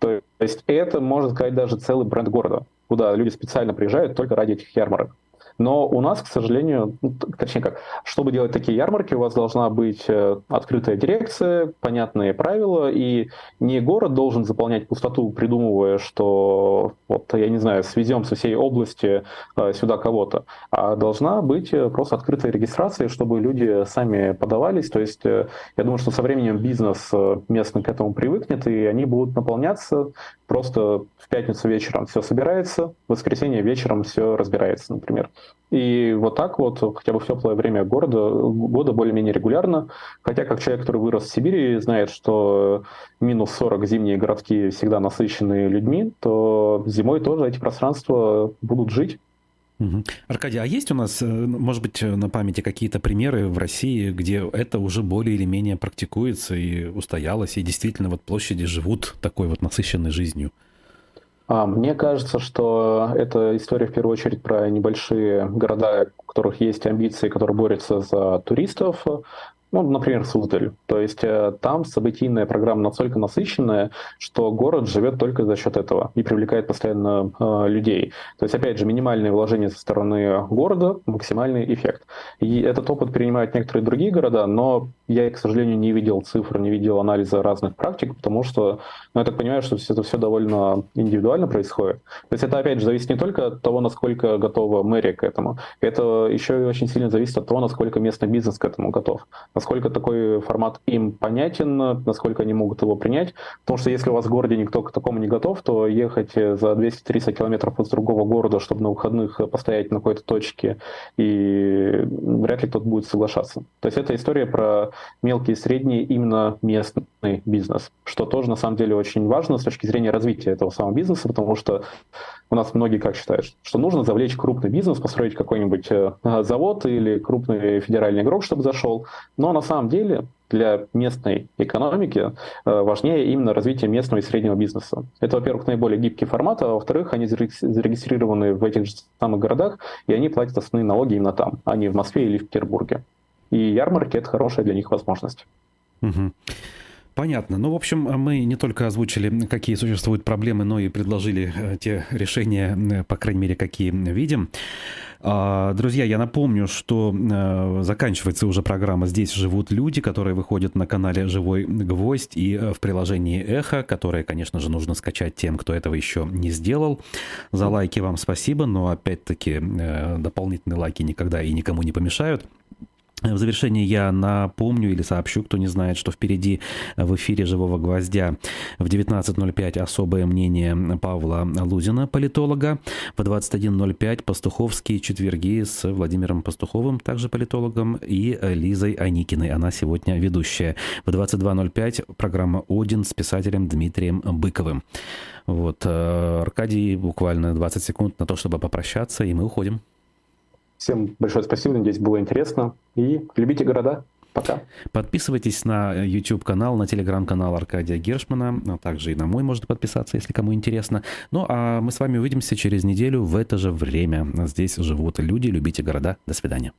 S2: То есть это, можно сказать, даже целый бренд города, куда люди специально приезжают только ради этих ярмарок. Но у нас, к сожалению, ну, точнее как, чтобы делать такие ярмарки, у вас должна быть э, открытая дирекция, понятные правила, и не город должен заполнять пустоту, придумывая, что вот, я не знаю, свезем со всей области э, сюда кого-то, а должна быть э, просто открытая регистрация, чтобы люди сами подавались. То есть я думаю, что со временем бизнес местный к этому привыкнет, и они будут наполняться. Просто в пятницу вечером все собирается, в воскресенье вечером все разбирается, например. И вот так вот, хотя бы в теплое время города, года более-менее регулярно. Хотя, как человек, который вырос в Сибири, знает, что минус 40 зимние городки всегда насыщены людьми, то зимой тоже эти пространства будут жить.
S1: Аркадий, а есть у нас, э, может быть, на памяти какие-то примеры в России, где это уже более или менее практикуется и устоялось, и действительно вот площади живут такой вот насыщенной жизнью?
S2: А, мне кажется, что эта история в первую очередь про небольшие города, у которых есть амбиции, которые борются за туристов, ну, например, Суздаль. То есть э, там событийная программа настолько насыщенная, что город живет только за счет этого и привлекает постоянно э, людей. То есть, опять же, минимальные вложения со стороны города, максимальный эффект. И этот опыт принимают некоторые другие города, но я, к сожалению, не видел цифр, не видел анализа разных практик, потому что, ну, я так понимаю, что это все довольно индивидуально происходит. То есть это, опять же, зависит не только от того, насколько готова мэрия к этому, это еще и очень сильно зависит от того, насколько местный бизнес к этому готов насколько такой формат им понятен, насколько они могут его принять. Потому что если у вас в городе никто к такому не готов, то ехать за 230 километров из другого города, чтобы на выходных постоять на какой-то точке, и вряд ли кто-то будет соглашаться. То есть это история про мелкий и средний именно местный бизнес, что тоже на самом деле очень важно с точки зрения развития этого самого бизнеса, потому что у нас многие как считают, что нужно завлечь крупный бизнес, построить какой-нибудь э, завод или крупный федеральный игрок, чтобы зашел. Но на самом деле для местной экономики э, важнее именно развитие местного и среднего бизнеса. Это, во-первых, наиболее гибкий формат, а во-вторых, они зарегистрированы в этих же самых городах, и они платят основные налоги именно там, а не в Москве или в Петербурге. И ярмарки – это хорошая для них возможность.
S1: Угу. Понятно. Ну, в общем, мы не только озвучили, какие существуют проблемы, но и предложили э, те решения, э, по крайней мере, какие видим. А, друзья, я напомню, что э, заканчивается уже программа «Здесь живут люди», которая выходит на канале «Живой гвоздь» и в приложении «Эхо», которое, конечно же, нужно скачать тем, кто этого еще не сделал. За лайки вам спасибо, но, опять-таки, дополнительные лайки никогда и никому не помешают. В завершение я напомню или сообщу, кто не знает, что впереди в эфире «Живого гвоздя» в 19.05 особое мнение Павла Лузина, политолога. В 21.05 пастуховские четверги с Владимиром Пастуховым, также политологом, и Лизой Аникиной. Она сегодня ведущая. В 22.05 программа «Один» с писателем Дмитрием Быковым. Вот, э, Аркадий, буквально 20 секунд на то, чтобы попрощаться, и мы уходим.
S2: Всем большое спасибо, надеюсь, было интересно. И любите города. Пока.
S1: Подписывайтесь на YouTube-канал, на телеграм-канал Аркадия Гершмана, а также и на мой можно подписаться, если кому интересно. Ну, а мы с вами увидимся через неделю в это же время. Здесь живут люди, любите города. До свидания.